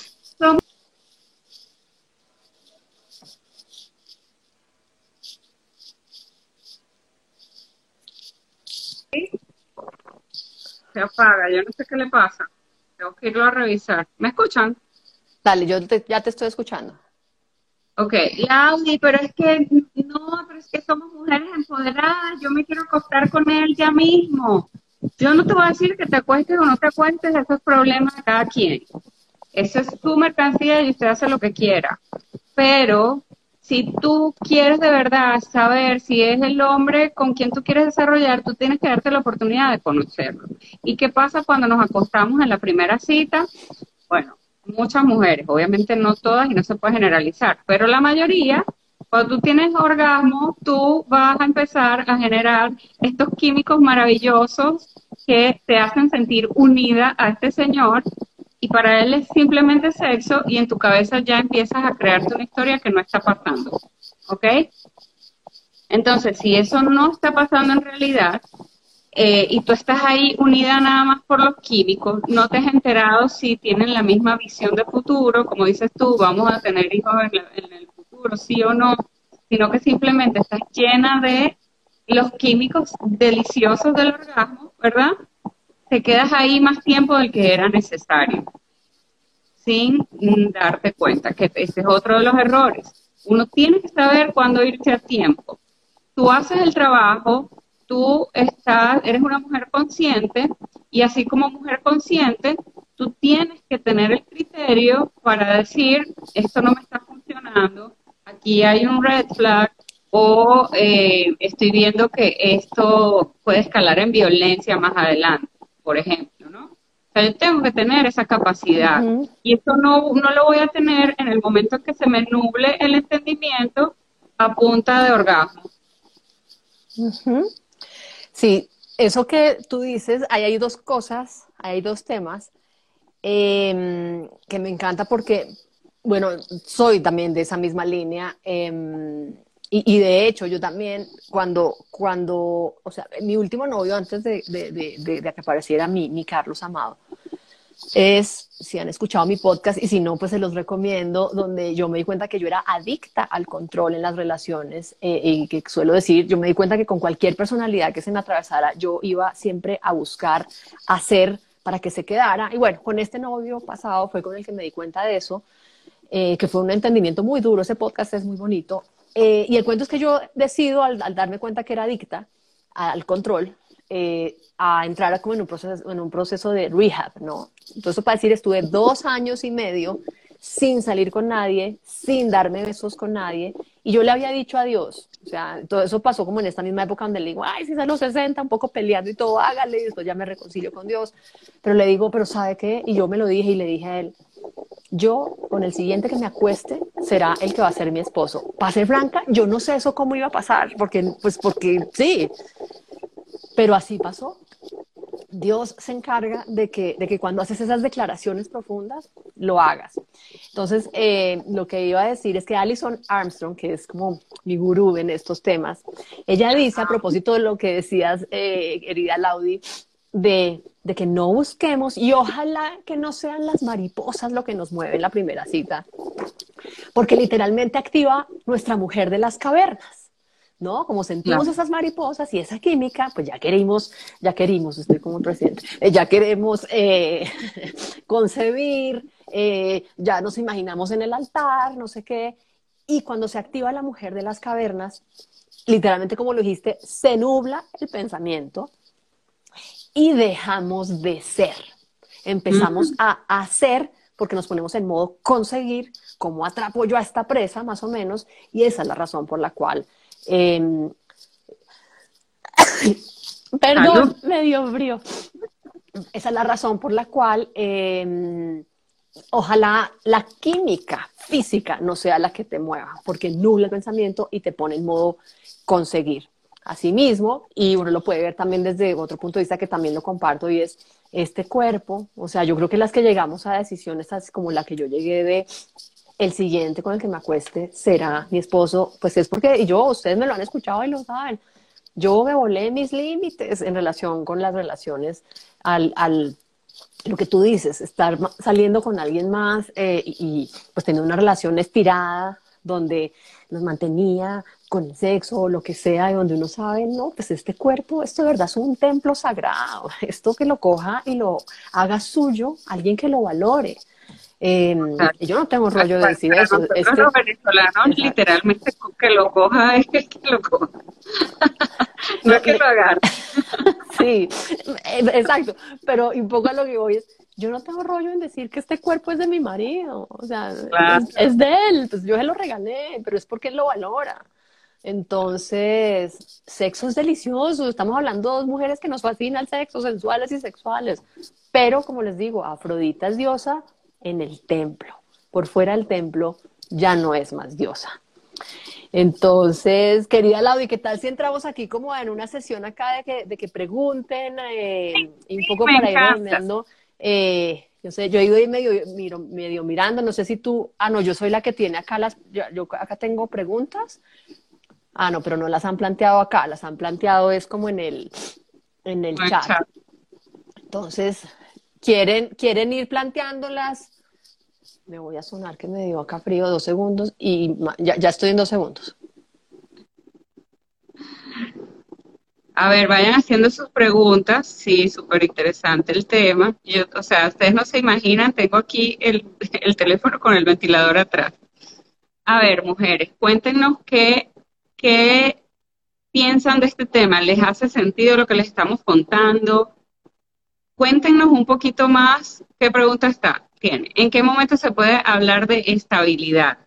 Speaker 3: se apaga, yo no sé qué le pasa. Tengo que irlo a revisar. ¿Me escuchan?
Speaker 2: Dale, yo ya te estoy escuchando.
Speaker 3: Ok, Laudi, pero es que no, pero es que somos mujeres empoderadas, yo me quiero acostar con él ya mismo. Yo no te voy a decir que te acuestes o no te acuestes, esos problemas de cada quien. Eso es tu mercancía y usted hace lo que quiera. Pero si tú quieres de verdad saber si es el hombre con quien tú quieres desarrollar, tú tienes que darte la oportunidad de conocerlo. ¿Y qué pasa cuando nos acostamos en la primera cita? Bueno, muchas mujeres, obviamente no todas y no se puede generalizar, pero la mayoría, cuando tú tienes orgasmo, tú vas a empezar a generar estos químicos maravillosos que te hacen sentir unida a este señor y para él es simplemente sexo y en tu cabeza ya empiezas a crearte una historia que no está pasando, ¿ok? Entonces, si eso no está pasando en realidad, eh, y tú estás ahí unida nada más por los químicos, no te has enterado si tienen la misma visión de futuro, como dices tú, vamos a tener hijos en, el futuro, sí o no, sino que simplemente estás llena de los químicos deliciosos del orgasmo, ¿verdad? Te quedas ahí más tiempo del que era necesario, sin darte cuenta que ese es otro de los errores. Uno tiene que saber cuándo irse a tiempo. Tú haces el trabajo, tú estás, eres una mujer consciente y así como mujer consciente, tú tienes que tener el criterio para decir, esto no me está funcionando, aquí hay un red flag o eh, estoy viendo que esto puede escalar en violencia más adelante, por ejemplo, ¿no? O sea, yo tengo que tener esa capacidad y eso no, no lo voy a tener en el momento que se me nuble el entendimiento a punta de orgasmo.
Speaker 2: Sí, eso que tú dices, ahí hay dos cosas, hay dos temas em, que me encanta porque, bueno, soy también de esa misma línea. Em, y, de hecho, yo también, cuando, cuando, o sea, mi último novio antes de, que apareciera mi Carlos Amado, es, si han escuchado mi podcast y si no, pues se los recomiendo, donde yo me di cuenta que yo era adicta al control en las relaciones eh, y que suelo decir, yo me di cuenta que con cualquier personalidad que se me atravesara, yo iba siempre a buscar hacer para que se quedara. Y bueno, con este novio pasado fue con el que me di cuenta de eso, eh, que fue un entendimiento muy duro, ese podcast es muy bonito. Eh, y el cuento es que yo decido, al darme cuenta que era adicta al control, eh, a entrar como en un, proceso, en un proceso de rehab, ¿no? Entonces, para decir, estuve dos años y medio sin salir con nadie, sin darme besos con nadie, y yo le había dicho adiós. O sea, todo eso pasó como en esta misma época donde le digo, ay, si a los 60, un poco peleando y todo, hágale, y después ya me reconcilio con Dios. Pero le digo, pero ¿sabe qué? Y yo me lo dije y le dije a él, yo con el siguiente que me acueste será el que va a ser mi esposo. Para ser franca, yo no sé eso cómo iba a pasar, porque, pues porque sí, pero así pasó. Dios se encarga de que, de que cuando haces esas declaraciones profundas, lo hagas. Entonces, eh, lo que iba a decir es que Alison Armstrong, que es como mi gurú en estos temas, ella dice a propósito de lo que decías, eh, querida Laudi, de, de, que no busquemos y ojalá que no sean las mariposas lo que nos mueve en la primera cita, porque literalmente activa nuestra mujer de las cavernas. ¿No? Como sentimos esas mariposas y esa química, pues ya queremos, ya queremos, estoy como presidente, eh, ya queremos eh, concebir, eh, ya nos imaginamos en el altar, no sé qué. Y cuando se activa la mujer de las cavernas, literalmente como lo dijiste, se nubla el pensamiento y dejamos de ser. Empezamos a hacer porque nos ponemos en modo conseguir, cómo atrapo yo a esta presa, más o menos, y esa es la razón por la cual Em, perdón, me dio frío. Esa es la razón por la cual em, ojalá la química física no sea la que te mueva, porque nubla el pensamiento y te pone en modo conseguir. Asimismo, y uno lo puede ver también desde otro punto de vista que también lo comparto, y es este cuerpo, o sea, yo creo que las que llegamos a decisiones como la que yo llegué de el siguiente con el que me acueste será mi esposo, pues es porque y yo, ustedes me lo han escuchado y lo saben, yo me volé mis límites en relación con las relaciones al, al lo que tú dices, estar saliendo con alguien más eh, y, pues tener una relación estirada donde nos mantenía con el sexo o lo que sea y donde uno sabe, no, pues este cuerpo, esto de verdad es un templo sagrado, esto que lo coja y lo haga suyo, alguien que lo valore. Em, yo no tengo rollo de decir eso.
Speaker 3: los venezolanos literalmente que lo coja es que lo coja. no es que lo agarre.
Speaker 2: sí, exacto. Pero un poco a lo que voy es, yo no tengo rollo en decir que este cuerpo es de mi marido. O sea, es, de él. Pues yo se lo regalé, pero es porque él lo valora. Entonces, sexo es delicioso. Estamos hablando de dos mujeres que nos fascina el sexo, sensuales y sexuales. Pero, como les digo, Afrodita es diosa en el templo. Por fuera del templo ya no es más diosa. Entonces, querida Laudi, ¿qué tal si entramos aquí como en una sesión acá de que, de que pregunten eh, y un poco para ir redondeando? Eh, yo sé, yo he ido ahí medio, medio mirando, no sé si tú, ah, no, yo soy la que tiene acá las, yo, acá tengo preguntas. Ah, no, pero no las han planteado acá, las han planteado es como en el, en el chat. Entonces, ¿quieren, quieren ir planteándolas me voy a sonar que me dio acá frío dos segundos y ya, estoy en dos segundos.
Speaker 3: A ver, vayan haciendo sus preguntas. Sí, súper interesante el tema. Yo, o sea, ustedes no se imaginan, tengo aquí el, el, teléfono con el ventilador atrás. A ver, mujeres, cuéntenos qué, qué piensan de este tema. ¿Les hace sentido lo que les estamos contando? Cuéntenos un poquito más qué pregunta está. ¿En qué momento se puede hablar de estabilidad?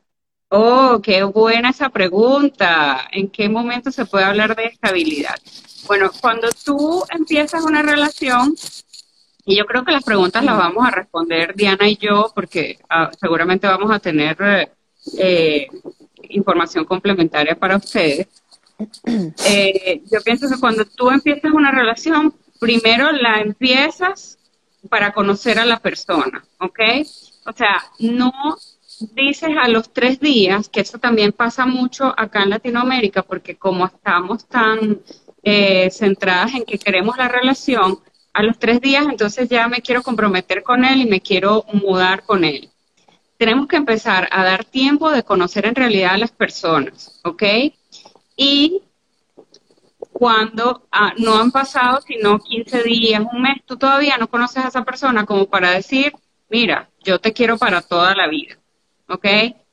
Speaker 3: Oh, qué buena esa pregunta. ¿En qué momento se puede hablar de estabilidad? Bueno, cuando tú empiezas una relación, y yo creo que las preguntas las vamos a responder Diana y yo, porque ah, seguramente vamos a tener eh, información complementaria para ustedes. Eh, yo pienso que cuando tú empiezas una relación, primero la empiezas para conocer a la persona, ¿ok? O sea, no dices a los tres días, que eso también pasa mucho acá en Latinoamérica, porque como estamos tan eh, centradas en que queremos la relación, a los tres días entonces ya me quiero comprometer con él y me quiero mudar con él. Tenemos que empezar a dar tiempo de conocer en realidad a las personas, ¿ok? Y cuando ah, no han pasado sino 15 días, un mes, tú todavía no conoces a esa persona como para decir, mira, yo te quiero para toda la vida, ¿ok?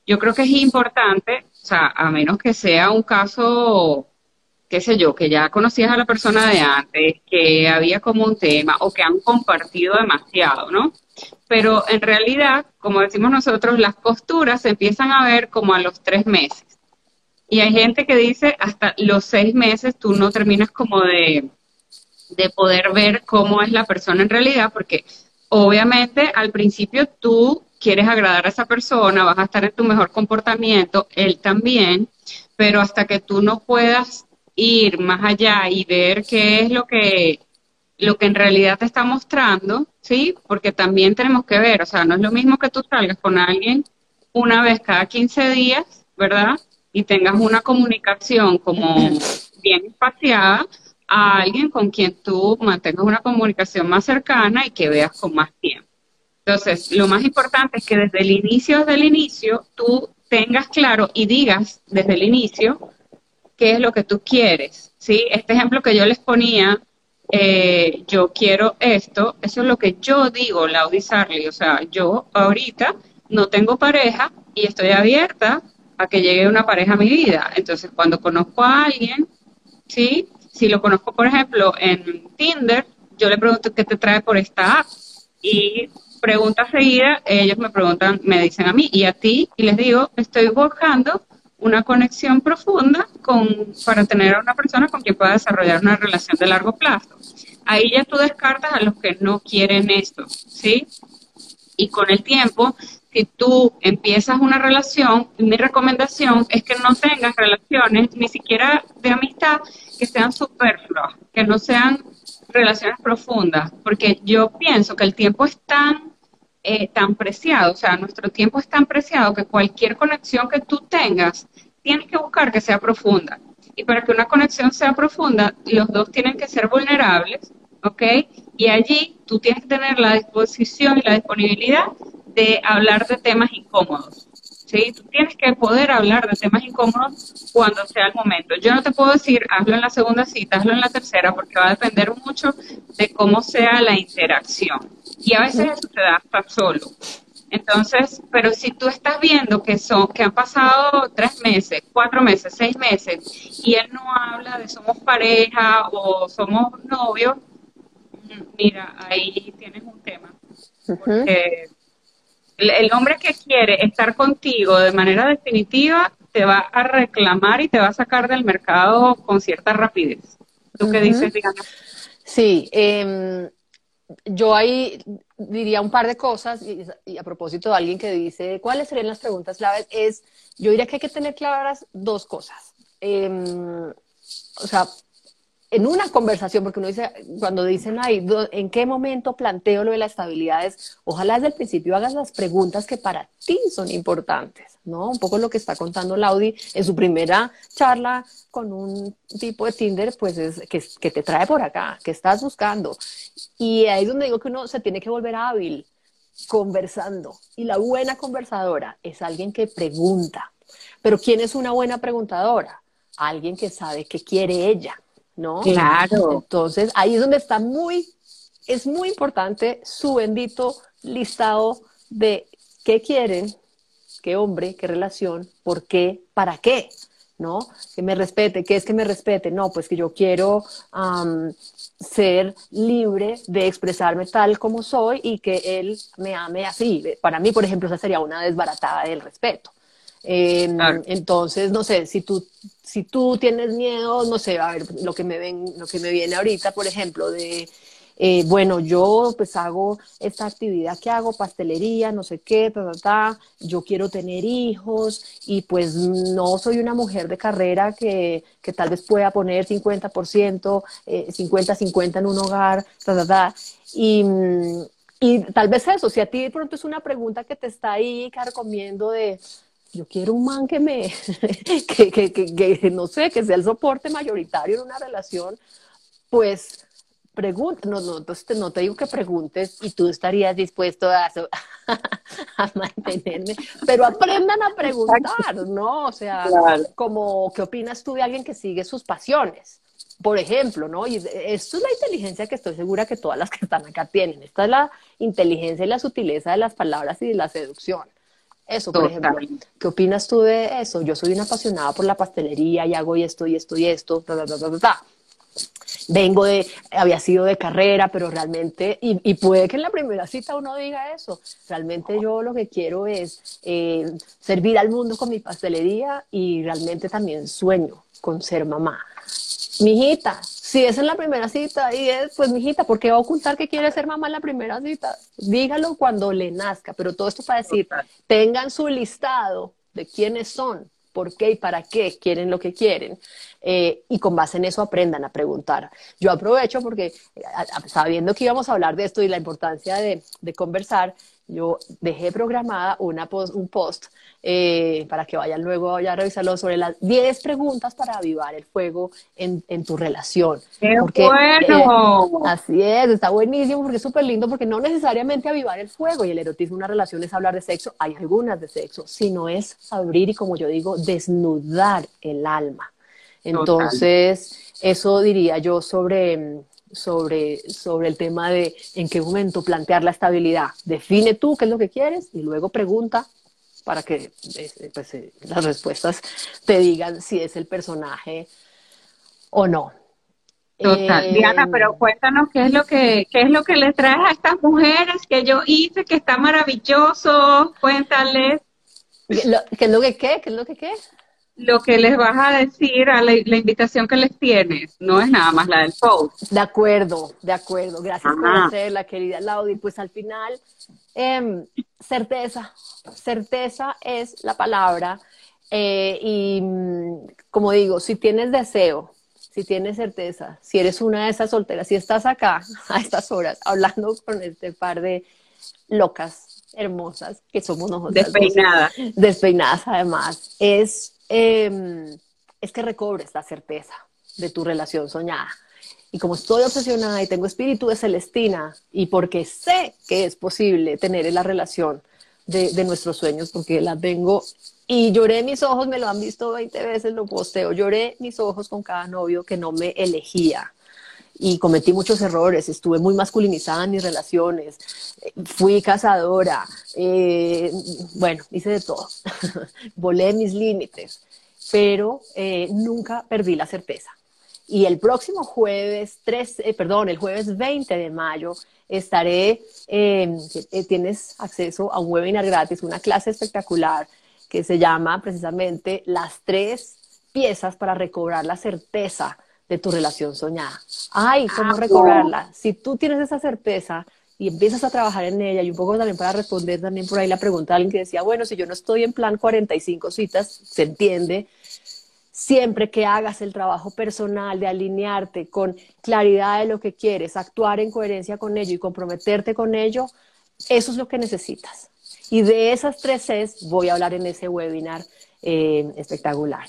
Speaker 3: Yo creo que es importante, o sea, a menos que sea un caso, qué sé yo, que ya conocías a la persona de antes, que había como un tema o que han compartido demasiado, ¿no? Pero en realidad, como decimos nosotros, las costuras se empiezan a ver como a los tres meses. Y hay gente que dice hasta los seis meses tú no terminas como de, de poder ver cómo es la persona en realidad, porque obviamente al principio tú quieres agradar a esa persona, vas a estar en tu mejor comportamiento, él también, pero hasta que tú no puedas ir más allá y ver qué es lo que lo que en realidad te está mostrando, ¿sí? Porque también tenemos que ver, o sea, no es lo mismo que tú salgas con alguien una vez cada 15 días, ¿verdad? Y tengas una comunicación como bien espaciada a alguien con quien tú mantengas una comunicación más cercana y que veas con más tiempo. Entonces, lo más importante es que desde el inicio, desde el inicio, tú tengas claro y digas desde el inicio qué es lo que tú quieres. ¿sí? Este ejemplo que yo les ponía, eh, yo quiero esto, eso es lo que yo digo, Laudi Sarli. O sea, yo ahorita no tengo pareja y estoy abierta a que llegue una pareja a mi vida. Entonces, cuando conozco a alguien, ¿sí? Si lo conozco, por ejemplo, en Tinder, yo le pregunto qué te trae por esta app. Y pregunta seguida, ellos me preguntan, me dicen a mí y a ti, y les digo, estoy buscando una conexión profunda con, para tener a una persona con quien pueda desarrollar una relación de largo plazo. Ahí ya tú descartas a los que no quieren esto, ¿sí? Y con el tiempo si tú empiezas una relación, mi recomendación es que no tengas relaciones, ni siquiera de amistad, que sean superfluas, que no sean relaciones profundas, porque yo pienso que el tiempo es tan, eh, tan preciado, o sea, nuestro tiempo es tan preciado que cualquier conexión que tú tengas, tienes que buscar que sea profunda. Y para que una conexión sea profunda, los dos tienen que ser vulnerables, ¿ok? Y allí tú tienes que tener la disposición y la disponibilidad de hablar de temas incómodos. ¿sí? Tú tienes que poder hablar de temas incómodos cuando sea el momento. Yo no te puedo decir, hazlo en la segunda cita, hazlo en la tercera, porque va a depender mucho de cómo sea la interacción. Y a veces eso se da hasta solo. Entonces, pero si tú estás viendo que son, que han pasado tres meses, cuatro meses, seis meses, y él no habla de somos pareja o somos novios, mira, ahí tienes un tema. Porque el, hombre que quiere estar contigo de manera definitiva te va a reclamar y te va a sacar del mercado con cierta rapidez. ¿Tú qué dices, Diana?
Speaker 2: Sí, em, yo ahí diría un par de cosas y, a propósito de alguien que dice cuáles serían las preguntas claves, es, yo diría que hay que tener claras dos cosas. Em, o sea, en una conversación, porque uno dice, cuando dicen ahí, ¿en qué momento planteo lo de la estabilidad? Es, ojalá desde el principio hagas las preguntas que para ti son importantes, ¿no? Un poco lo que está contando Laudi en su primera charla con un tipo de Tinder, pues es que, que te trae por acá, que estás buscando. Y ahí es donde digo que uno se tiene que volver hábil conversando. Y la buena conversadora es alguien que pregunta. Pero ¿quién es una buena preguntadora? Alguien que sabe qué quiere ella ¿no?
Speaker 3: Claro.
Speaker 2: Entonces, ahí es donde está muy, es muy importante su bendito listado de qué quieren, qué hombre, qué relación, por qué, para qué, ¿no? Que me respete, ¿qué es que me respete? No, pues que yo quiero ser libre de expresarme tal como soy y que él me ame así. Para mí, por ejemplo, esa sería una desbaratada del respeto. Em, entonces, no sé, si tú, si tú tienes miedo, no sé, a ver, lo que me, ven, lo que me viene ahorita, por ejemplo, de, eh, bueno, yo pues hago esta actividad que hago, pastelería, no sé qué, ta, ta, ta, yo quiero tener hijos y pues no soy una mujer de carrera que, que tal vez pueda poner 50%, 50-50 eh, en un hogar, ta, ta, ta. Y, y tal vez eso, si a ti de pronto es una pregunta que te está ahí carcomiendo de, yo quiero un man que me, que, que, que, no sé, que sea el soporte mayoritario en una relación, pues pregunta, no, no, entonces no te digo que preguntes y tú estarías dispuesto a, a mantenerme, pero aprendan a preguntar, ¿no? O sea, como, ¿qué opinas tú de alguien que sigue sus pasiones? Por ejemplo, ¿no? Y esto es la inteligencia que estoy segura que todas las que están acá tienen. Esta es la inteligencia y la sutileza de las palabras y de la seducción. Eso, por ejemplo. ¿Qué opinas tú de eso? Yo soy una apasionada por la pastelería y hago esto y esto y esto. Vengo de, había sido de carrera, pero realmente, y, puede que en la primera cita uno diga eso, realmente yo lo que quiero es eh, servir al mundo con mi pastelería y realmente también sueño con ser mamá. Mijita, si es en la primera cita y es, pues mijita, ¿por qué va a ocultar que quiere ser mamá en la primera cita? Dígalo cuando le nazca, pero todo esto para decir, tengan su listado de quiénes son, por qué y para qué quieren lo que quieren. Eh, y con base en eso aprendan a preguntar. Yo aprovecho porque sabiendo que íbamos a hablar de esto y la importancia de, de conversar, yo dejé programada una un post eh, para que vayan luego a revisarlo sobre las 10 preguntas para avivar el fuego en, en tu relación.
Speaker 3: ¡Qué bueno!
Speaker 2: Eh, así es, está buenísimo porque es súper lindo porque no necesariamente avivar el fuego y el erotismo en una relación es hablar de sexo, hay algunas de sexo, sino es abrir y como yo digo, desnudar el alma. Entonces, eso diría yo sobre sobre, sobre el tema de en qué momento plantear la estabilidad. Define tú qué es lo que quieres y luego pregunta para que eh, pues, eh, las respuestas te digan si es el personaje o no.
Speaker 3: Total. Eh, Diana, pero cuéntanos qué es lo que qué es lo que le traes a estas mujeres que yo hice que está maravilloso. Cuéntales.
Speaker 2: ¿Qué es lo que qué? ¿Qué es lo que qué?
Speaker 3: Lo que les vas a decir a la, invitación que les tienes, no es nada más la del post.
Speaker 2: De acuerdo, de acuerdo. Gracias por hacerla, querida Laudi. Pues al final, em, certeza. Certeza es la palabra. Eh, y mm, como digo, si tienes deseo, si tienes certeza, si eres una de esas solteras, si estás acá a estas horas hablando con este par de locas, hermosas, que somos nosotros.
Speaker 3: Despeinadas.
Speaker 2: Despeinadas además. Es Em, es que recobres la certeza de tu relación soñada. Y como estoy obsesionada y tengo espíritu de Celestina, y porque sé que es posible tener la relación de, nuestros sueños, porque la tengo, y lloré mis ojos, me lo han visto 20 veces, lo posteo, lloré mis ojos con cada novio que no me elegía. Y cometí muchos errores, estuve muy masculinizada en mis relaciones, fui cazadora, eh, bueno, hice de todo, volé mis límites, pero eh, nunca perdí la certeza. Y el próximo jueves 3, eh, perdón, el jueves 20 de mayo estaré, tienes acceso a un webinar gratis, una clase espectacular que se llama precisamente las tres piezas para recobrar la certeza de tu relación soñada. Ay, ¿cómo ah, recobrarla? Si tú tienes esa certeza y empiezas a trabajar en ella, y un poco también para responder también por ahí la pregunta de alguien que decía, bueno, si yo no estoy en plan 45 citas, se entiende, siempre que hagas el trabajo personal de alinearte con claridad de lo que quieres, actuar en coherencia con ello y comprometerte con ello, eso es lo que necesitas. Y de esas tres Cs voy a hablar en ese webinar eh, espectacular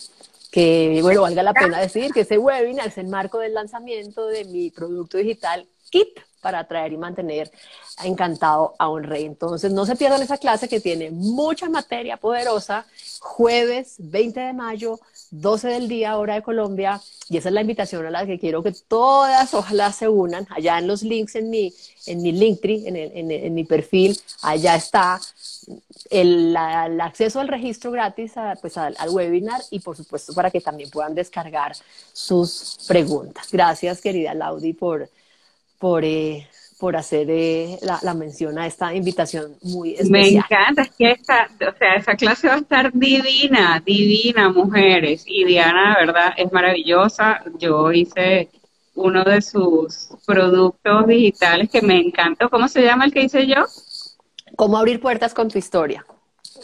Speaker 2: que, bueno, valga la pena decir que ese webinar es el marco del lanzamiento de mi producto digital Kit para atraer y mantener encantado a un rey. Entonces, no se pierdan esa clase que tiene mucha materia poderosa, jueves 20 de mayo, 12 del día, hora de Colombia, y esa es la invitación a la que quiero que todas ojalá se unan, allá en los links en mi, en mi Linktree, en, en, en mi perfil, allá está el, acceso al registro gratis pues, al, webinar y por supuesto para que también puedan descargar sus preguntas. Gracias querida Laudi por, por, eh, por hacer eh, la, mención a esta invitación muy especial.
Speaker 3: Me encanta, es que esta, o sea, esa clase va a estar divina, divina, mujeres. Y Diana, de verdad, es maravillosa. Yo hice uno de sus productos digitales que me encantó. ¿Cómo se llama el que hice yo?
Speaker 2: ¿Cómo abrir puertas con tu historia?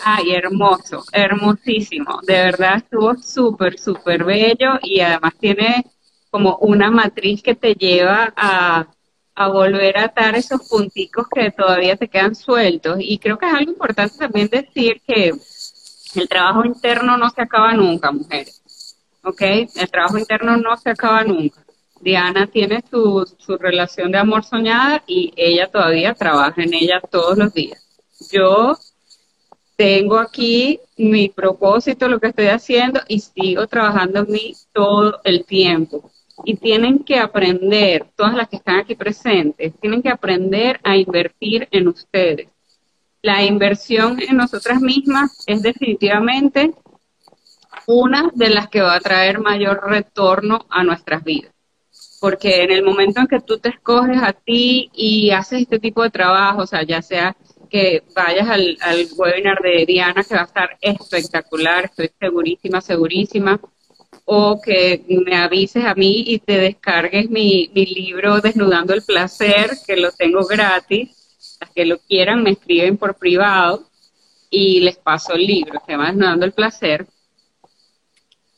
Speaker 3: Ay, hermoso, hermosísimo. De verdad estuvo súper, súper bello y además tiene como una matriz que te lleva a, volver a atar esos punticos que todavía te quedan sueltos. Y creo que es algo importante también decir que el trabajo interno no se acaba nunca, mujeres. ¿Ok? El trabajo interno no se acaba nunca. Diana tiene su, su relación de amor soñada y ella todavía trabaja en ella todos los días. Yo tengo aquí mi propósito, lo que estoy haciendo y sigo trabajando en mí todo el tiempo. Y tienen que aprender, todas las que están aquí presentes, tienen que aprender a invertir en ustedes. La inversión en nosotras mismas es definitivamente una de las que va a traer mayor retorno a nuestras vidas porque en el momento en que tú te escoges a ti y haces este tipo de trabajo, o sea, ya sea que vayas al, webinar de Diana, que va a estar espectacular, estoy segurísima, segurísima, o que me avises a mí y te descargues mi, mi libro Desnudando el Placer, que lo tengo gratis, las que lo quieran me escriben por privado y les paso el libro, se llama Desnudando el Placer.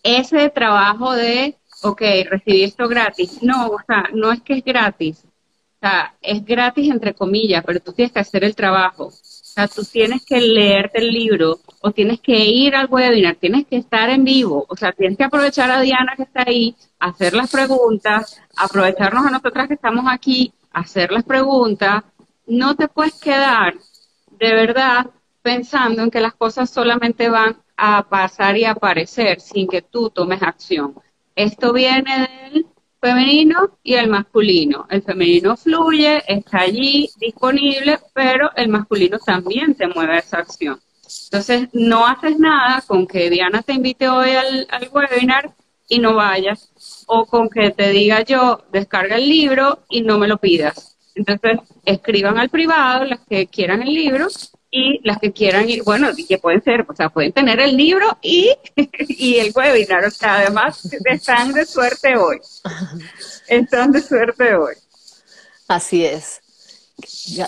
Speaker 3: Ese trabajo de ok, recibí esto gratis. No, o sea, no es que es gratis. O sea, es gratis entre comillas, pero tú tienes que hacer el trabajo. Sea, tú tienes que leerte el libro o tienes que ir al webinar, tienes que estar en vivo. O sea, tienes que aprovechar a Diana que está ahí, hacer las preguntas, aprovecharnos a nosotras que estamos aquí, hacer las preguntas. No te puedes quedar de verdad pensando en que las cosas solamente van a pasar y aparecer sin que tú tomes acción. Esto viene del femenino y el masculino. El femenino fluye, está allí disponible, pero el masculino también te mueve a esa acción. Entonces, no haces nada con que Diana te invite hoy al, al webinar y no vayas, o con que te diga yo, descarga el libro y no me lo pidas. Entonces, escriban al privado las que quieran el libro y las que quieran ir, bueno, que pueden ser, o sea, pueden tener el libro y, y el webinar, o sea, además están de suerte hoy. Están de suerte hoy.
Speaker 2: Así es.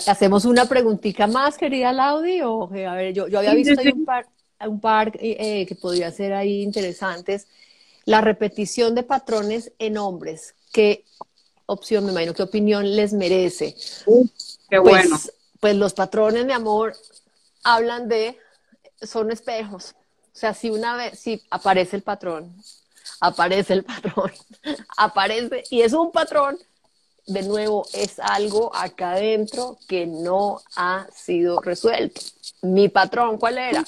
Speaker 2: Hacemos una preguntita más, querida Laudi, o eh, a ver, yo, yo había visto ahí un par, un par eh, eh, que podría ser ahí interesantes. La repetición de patrones en hombres, ¿qué opción, me imagino, qué opinión les merece?
Speaker 3: qué bueno.
Speaker 2: Pues, pues los patrones de amor hablan de, son espejos. O sea, si una vez, si aparece el patrón, aparece el patrón, aparece, y es un patrón, de nuevo, es algo acá adentro que no ha sido resuelto. Mi patrón, ¿cuál era?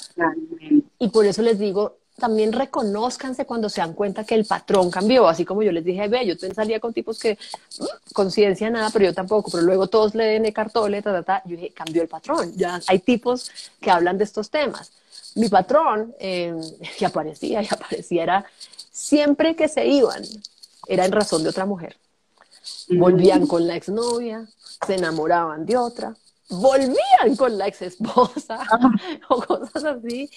Speaker 2: Y por eso les digo, también reconozcanse cuando se dan cuenta que el patrón cambió, así como yo les dije, ve, yo salía con tipos que mm, conciencia nada, pero yo tampoco, pero luego todos leen Cartole, ta, ta, ta, yo dije, cambió el patrón, ya hay tipos que hablan de estos temas. Mi patrón, eh, y aparecía, y aparecía, era siempre que se iban, era en razón de otra mujer. Volvían con la exnovia, se enamoraban de otra, volvían con la ex esposa o cosas así.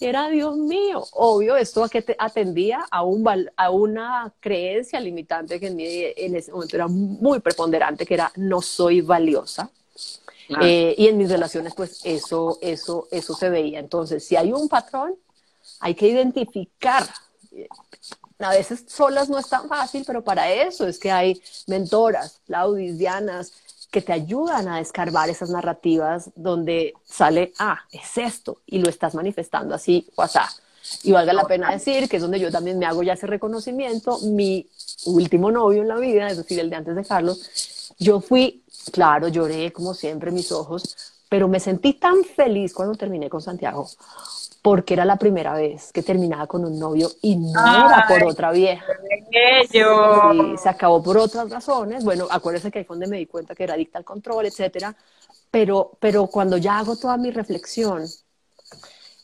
Speaker 2: Era Dios mío, obvio, esto que te atendía a, un, a una creencia limitante que en, en ese momento era muy preponderante, que era no soy valiosa. Eh, y en mis relaciones, pues eso, eso, eso se veía. Entonces, si hay un patrón, hay que identificar. A veces solas no es tan fácil, pero para eso es que hay mentoras, laudisianas, que te ayudan a descarbar esas narrativas donde sale, ah, es esto, y lo estás manifestando así o así. Y valga la pena decir que es donde yo también me hago ya ese reconocimiento. Mi último novio en la vida, es decir, el de antes de Carlos, yo fui, claro, lloré como siempre mis ojos, pero me sentí tan feliz cuando terminé con Santiago, porque era la primera vez que terminaba con un novio y no era por otra vieja. Sí, se acabó por otras razones. Bueno, acuérdense que ahí fue donde me di cuenta que era adicta al control, etcétera. Pero, pero cuando ya hago toda mi reflexión,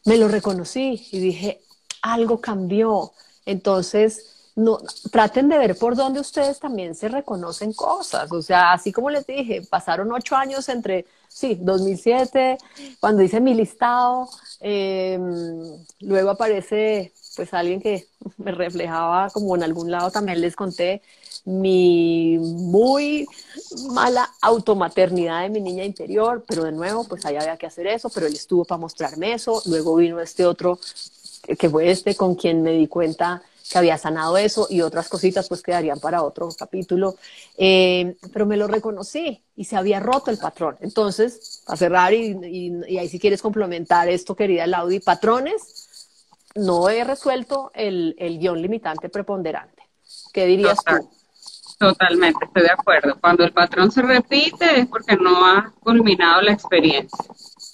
Speaker 2: me lo reconocí y dije, algo cambió. Entonces, no, traten de ver por dónde ustedes también se reconocen cosas. O sea, así como les dije, pasaron ocho años entre, sí, 2007, cuando hice mi listado, em, luego aparece pues alguien que me reflejaba como en algún lado también les conté mi muy mala automaternidad de mi niña interior, pero de nuevo, pues ahí había que hacer eso, pero él estuvo para mostrarme eso, luego vino este otro, que fue este con quien me di cuenta que había sanado eso y otras cositas pues quedarían para otro capítulo, eh, pero me lo reconocí y se había roto el patrón. Entonces, para cerrar y, y, ahí si quieres complementar esto, querida Laudi, patrones, no he resuelto el, el guion limitante preponderante. ¿Qué dirías tú?
Speaker 3: Totalmente, estoy de acuerdo. Cuando el patrón se repite es porque no ha culminado la experiencia.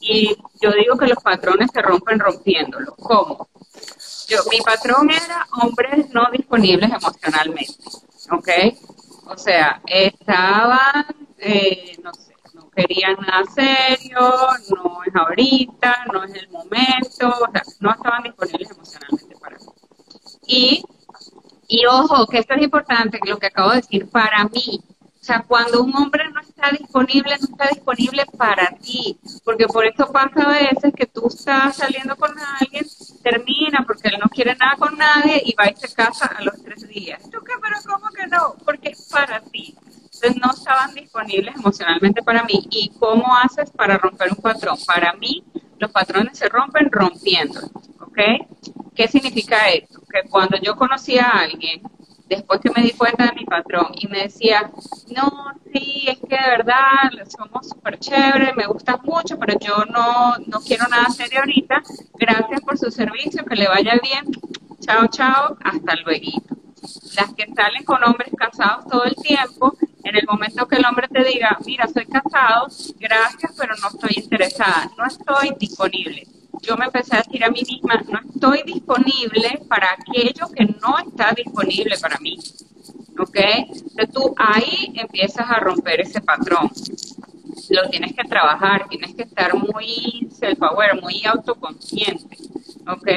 Speaker 3: Y yo digo que los patrones se rompen rompiéndolo. ¿Cómo? Mi patrón era hombres no disponibles emocionalmente, ¿ok? O sea, estaban, eh, no sé, no querían nada serio, no es ahorita, no es el momento, o sea, no estaban disponibles emocionalmente para mí. Y, y ojo, que esto es importante, lo que acabo de decir, para mí, o sea, cuando un hombre no está disponible, no está disponible para ti, porque por eso pasa a veces que tú estás saliendo con alguien, termina porque él no quiere nada con nadie y va y se casa a los tres días. ¿Tú qué? Pero ¿cómo que no? Porque es para ti. Entonces no estaban disponibles emocionalmente para mí. ¿Y cómo haces para romper un patrón? Para mí, los patrones se rompen rompiendo, ¿ok? ¿Qué significa esto? Que cuando yo conocí a alguien, después que me di cuenta de mi patrón y me decía, no, sí, es que de verdad somos súper chéveres, me gustas mucho, pero yo no, no quiero nada serio ahorita, gracias por su servicio, que le vaya bien, chao, chao, hasta luego. Las que salen con hombres casados todo el tiempo, en el momento que el hombre te diga, mira, soy casado, gracias, pero no estoy interesada, no estoy disponible yo me empecé a decir a mí misma, no estoy disponible para aquello que no está disponible para mí. ¿Ok? Entonces tú ahí empiezas a romper ese patrón. Lo tienes que trabajar, tienes que estar muy self-aware, muy autoconsciente. ¿Ok?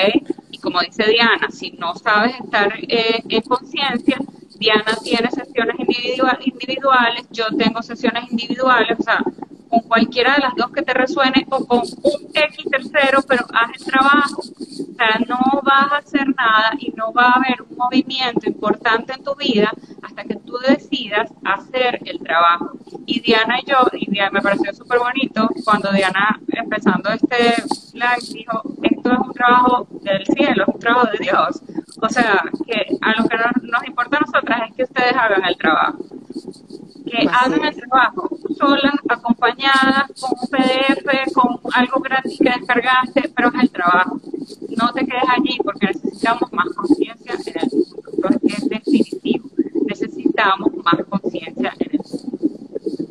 Speaker 3: Y como dice Diana, si no sabes estar eh, en conciencia, Diana tiene sesiones individuales, yo tengo sesiones individuales, o sea, con cualquiera de las dos que te resuene o con un X tercero, pero haz el trabajo. O sea, no vas a hacer nada y no va a haber un movimiento importante en tu vida hasta que tú decidas hacer el trabajo. Y Diana y yo, y Diana me pareció súper bonito cuando Diana, empezando este live, dijo, esto es un trabajo del cielo, es un trabajo de Dios. O sea, que a lo que nos, importa a nosotras es que ustedes hagan el trabajo que hagan el trabajo solas, acompañadas, con un PDF, con algo gratis que descargaste, pero es el trabajo. No te quedes allí porque necesitamos más conciencia en el mundo. es definitivo. Necesitamos más conciencia en el mundo.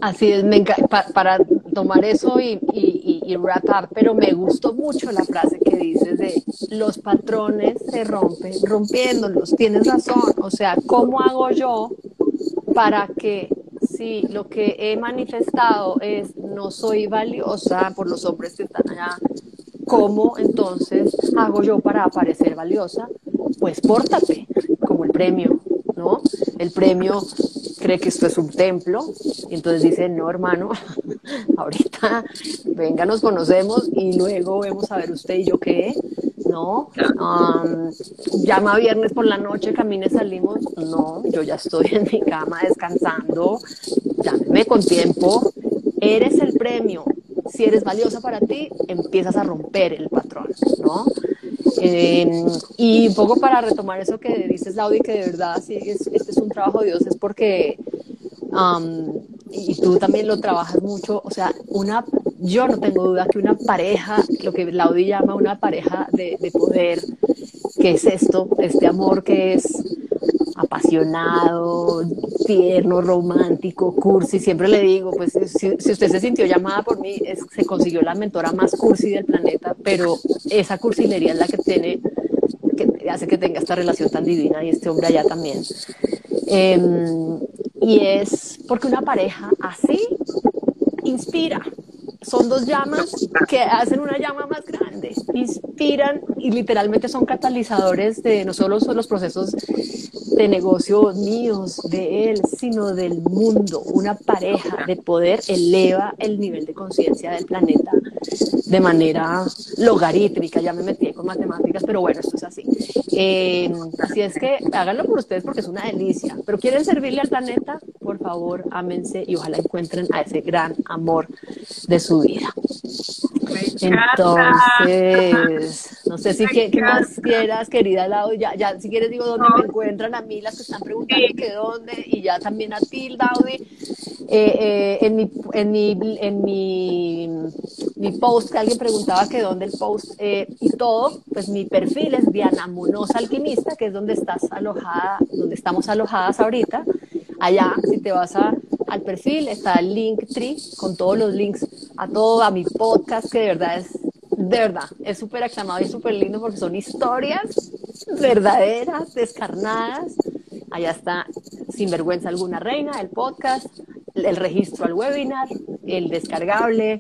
Speaker 2: Así es, para tomar eso y, y, y wrap up, pero me gustó mucho la frase que dices de los patrones se rompen rompiéndolos. Tienes razón. O sea, ¿cómo hago yo para que si lo que he manifestado es no soy valiosa por los hombres que están allá, ¿cómo entonces hago yo para aparecer valiosa? Pues pórtate como el premio, ¿no? El premio cree que esto es un templo y entonces dice, no hermano, ahorita venga, nos conocemos y luego vemos a ver usted y yo qué, ¿no? llama viernes por la noche, camine, salimos, no, yo ya estoy en mi cama descansando, llámeme con tiempo, eres el premio, si eres valiosa para ti, empiezas a romper el patrón, ¿no? Y un poco para retomar eso que dices, Laudi, que de verdad sí, este es un trabajo de Dios, es porque, y tú también lo trabajas mucho, o sea, una, yo no tengo duda que una pareja, lo que Laudi llama una pareja de, de poder, que es esto, este amor que es apasionado, tierno, romántico, cursi. Siempre le digo, pues si, usted se sintió llamada por mí, se consiguió la mentora más cursi del planeta, pero esa cursilería es la que tiene, que hace que tenga esta relación tan divina y este hombre allá también. Em, y es porque una pareja así inspira, son dos llamas que hacen una llama más grande, inspiran y literalmente son catalizadores de no solo son los procesos de negocios míos, de él, sino del mundo. Una pareja de poder eleva el nivel de conciencia del planeta de manera logarítmica. Ya me metí con matemáticas, pero bueno, esto es así. Eh, así es que háganlo por ustedes porque es una delicia. Pero quieren servirle al planeta, por favor, ámense y ojalá encuentren a ese gran amor de su vida. Entonces, no sé si qué, más quieras, querida Lau, ya, ya si quieres digo dónde me encuentran a mí las que están preguntando que dónde, y ya también a ti, Laudi. Eh, eh, en mi, en, mi, en mi, mi, post, que alguien preguntaba que dónde el post eh, y todo, pues mi perfil es Diana Munoz Alquimista, que es donde estás alojada, donde estamos alojadas ahorita. Allá, si te vas a, al perfil, está el link tree con todos los links a todo, a mi podcast, que de verdad es, de verdad, es súper aclamado y súper lindo porque son historias verdaderas, descarnadas. Allá está, sin vergüenza alguna reina, el podcast, el registro al webinar, el descargable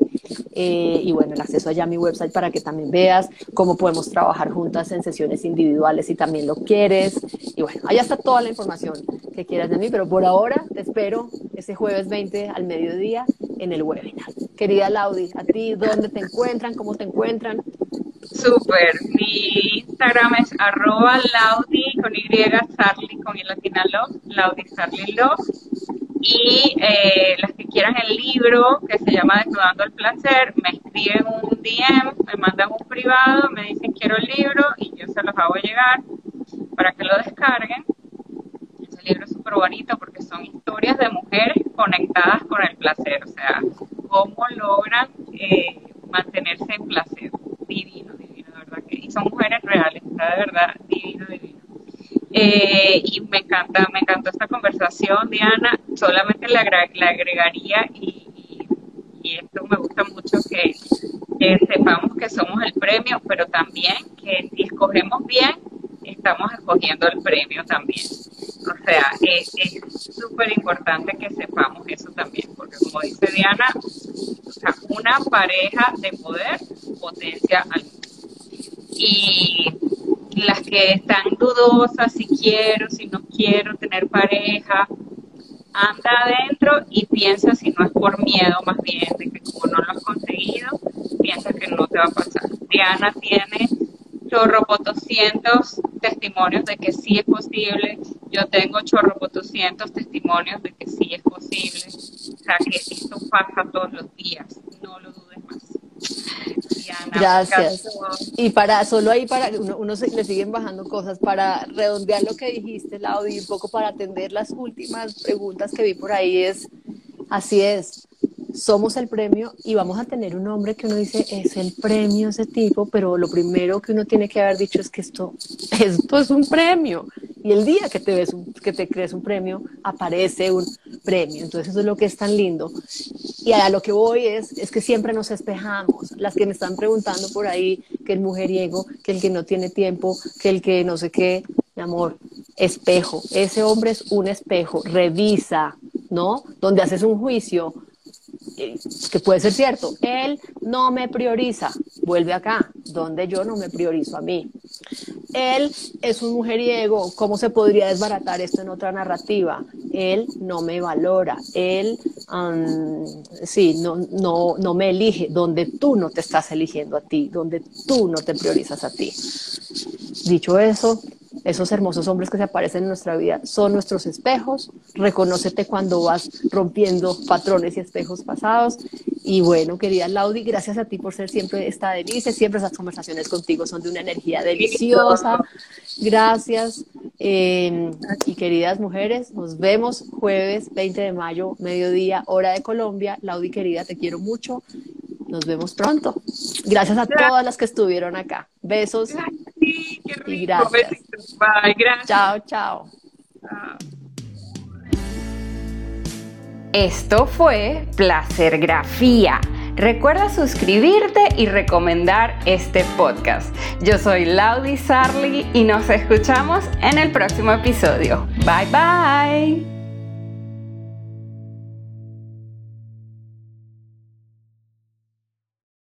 Speaker 2: eh, y bueno, el acceso allá a mi website para que también veas cómo podemos trabajar juntas en sesiones individuales si también lo quieres. Y bueno, allá está toda la información que quieras de mí, pero por ahora te espero ese jueves 20 al mediodía en el webinar. Querida Laudi, a ti, ¿dónde te encuentran? ¿Cómo te encuentran?
Speaker 3: Súper, mi Instagram es arroba Laudi con Y, Sarli con y latina love, Laudi Sarli love. Y eh, las que quieran el libro que se llama Desnudando el Placer, me escriben un DM, me mandan un privado, me dicen quiero el libro y yo se los hago llegar para que lo descarguen. Libro es súper bonito porque son historias de mujeres conectadas con el placer, o sea, cómo logran eh, mantenerse en placer. Divino, divino, de verdad que. Y son mujeres reales, de verdad divino, divino. Eh, y me encanta, me encantó esta conversación, Diana. Solamente le, agregaría, y, esto me gusta mucho, que, sepamos que somos el premio, pero también que si escogemos bien, estamos escogiendo el premio también. O sea, es súper importante que sepamos eso también, porque como dice Diana, una pareja de poder potencia al y las que están dudosas, si quiero, si no quiero tener pareja, anda adentro y piensa si no es por miedo más bien, de que como no lo has conseguido, piensa que no te va a pasar. Diana tiene chorropotoscientos testimonios de que sí es posible, yo tengo chorropotoscientos testimonios de que sí es posible, o sea que esto pasa todos los días, no lo dudes más.
Speaker 2: Gracias. Y para, solo ahí para, uno, uno se, le siguen bajando cosas, para redondear lo que dijiste, Laudi, un poco para atender las últimas preguntas que vi por ahí es, así es, somos el premio y vamos a tener un hombre que uno dice, es el premio ese tipo, pero lo primero que uno tiene que haber dicho es que esto, esto es un premio Y el día que te, ves que te crees un premio, aparece un premio. Entonces eso es lo que es tan lindo. Y a lo que voy es, es que siempre nos espejamos. Las que me están preguntando por ahí, que el mujeriego, que el que no tiene tiempo, que el que no sé qué, mi amor, espejo. Ese hombre es un espejo. Revisa, ¿no? Donde haces un juicio, que puede ser cierto, él no me prioriza, vuelve acá, donde yo no me priorizo a mí. Él es un mujeriego, ¿cómo se podría desbaratar esto en otra narrativa? Él no me valora, él sí, no, no, no me elige, donde tú no te estás eligiendo a ti, donde tú no te priorizas a ti. Dicho eso, esos hermosos hombres que se aparecen en nuestra vida son nuestros espejos. Reconócete cuando vas rompiendo patrones y espejos pasados. Y bueno, querida Laudi, gracias a ti por ser siempre esta delicia. Siempre esas conversaciones contigo son de una energía deliciosa. Gracias. Eh, y queridas mujeres, nos vemos jueves 20 de mayo, mediodía, hora de Colombia. Laudi, querida, te quiero mucho. Nos vemos pronto. Gracias a todas las que estuvieron acá. Besos.
Speaker 3: Sí, qué rico. Y gracias. Bye, gracias.
Speaker 2: Chao, chao.
Speaker 1: Esto fue Placergrafía. Recuerda suscribirte y recomendar este podcast. Yo soy Laudi Sarli y nos escuchamos en el próximo episodio. Bye bye.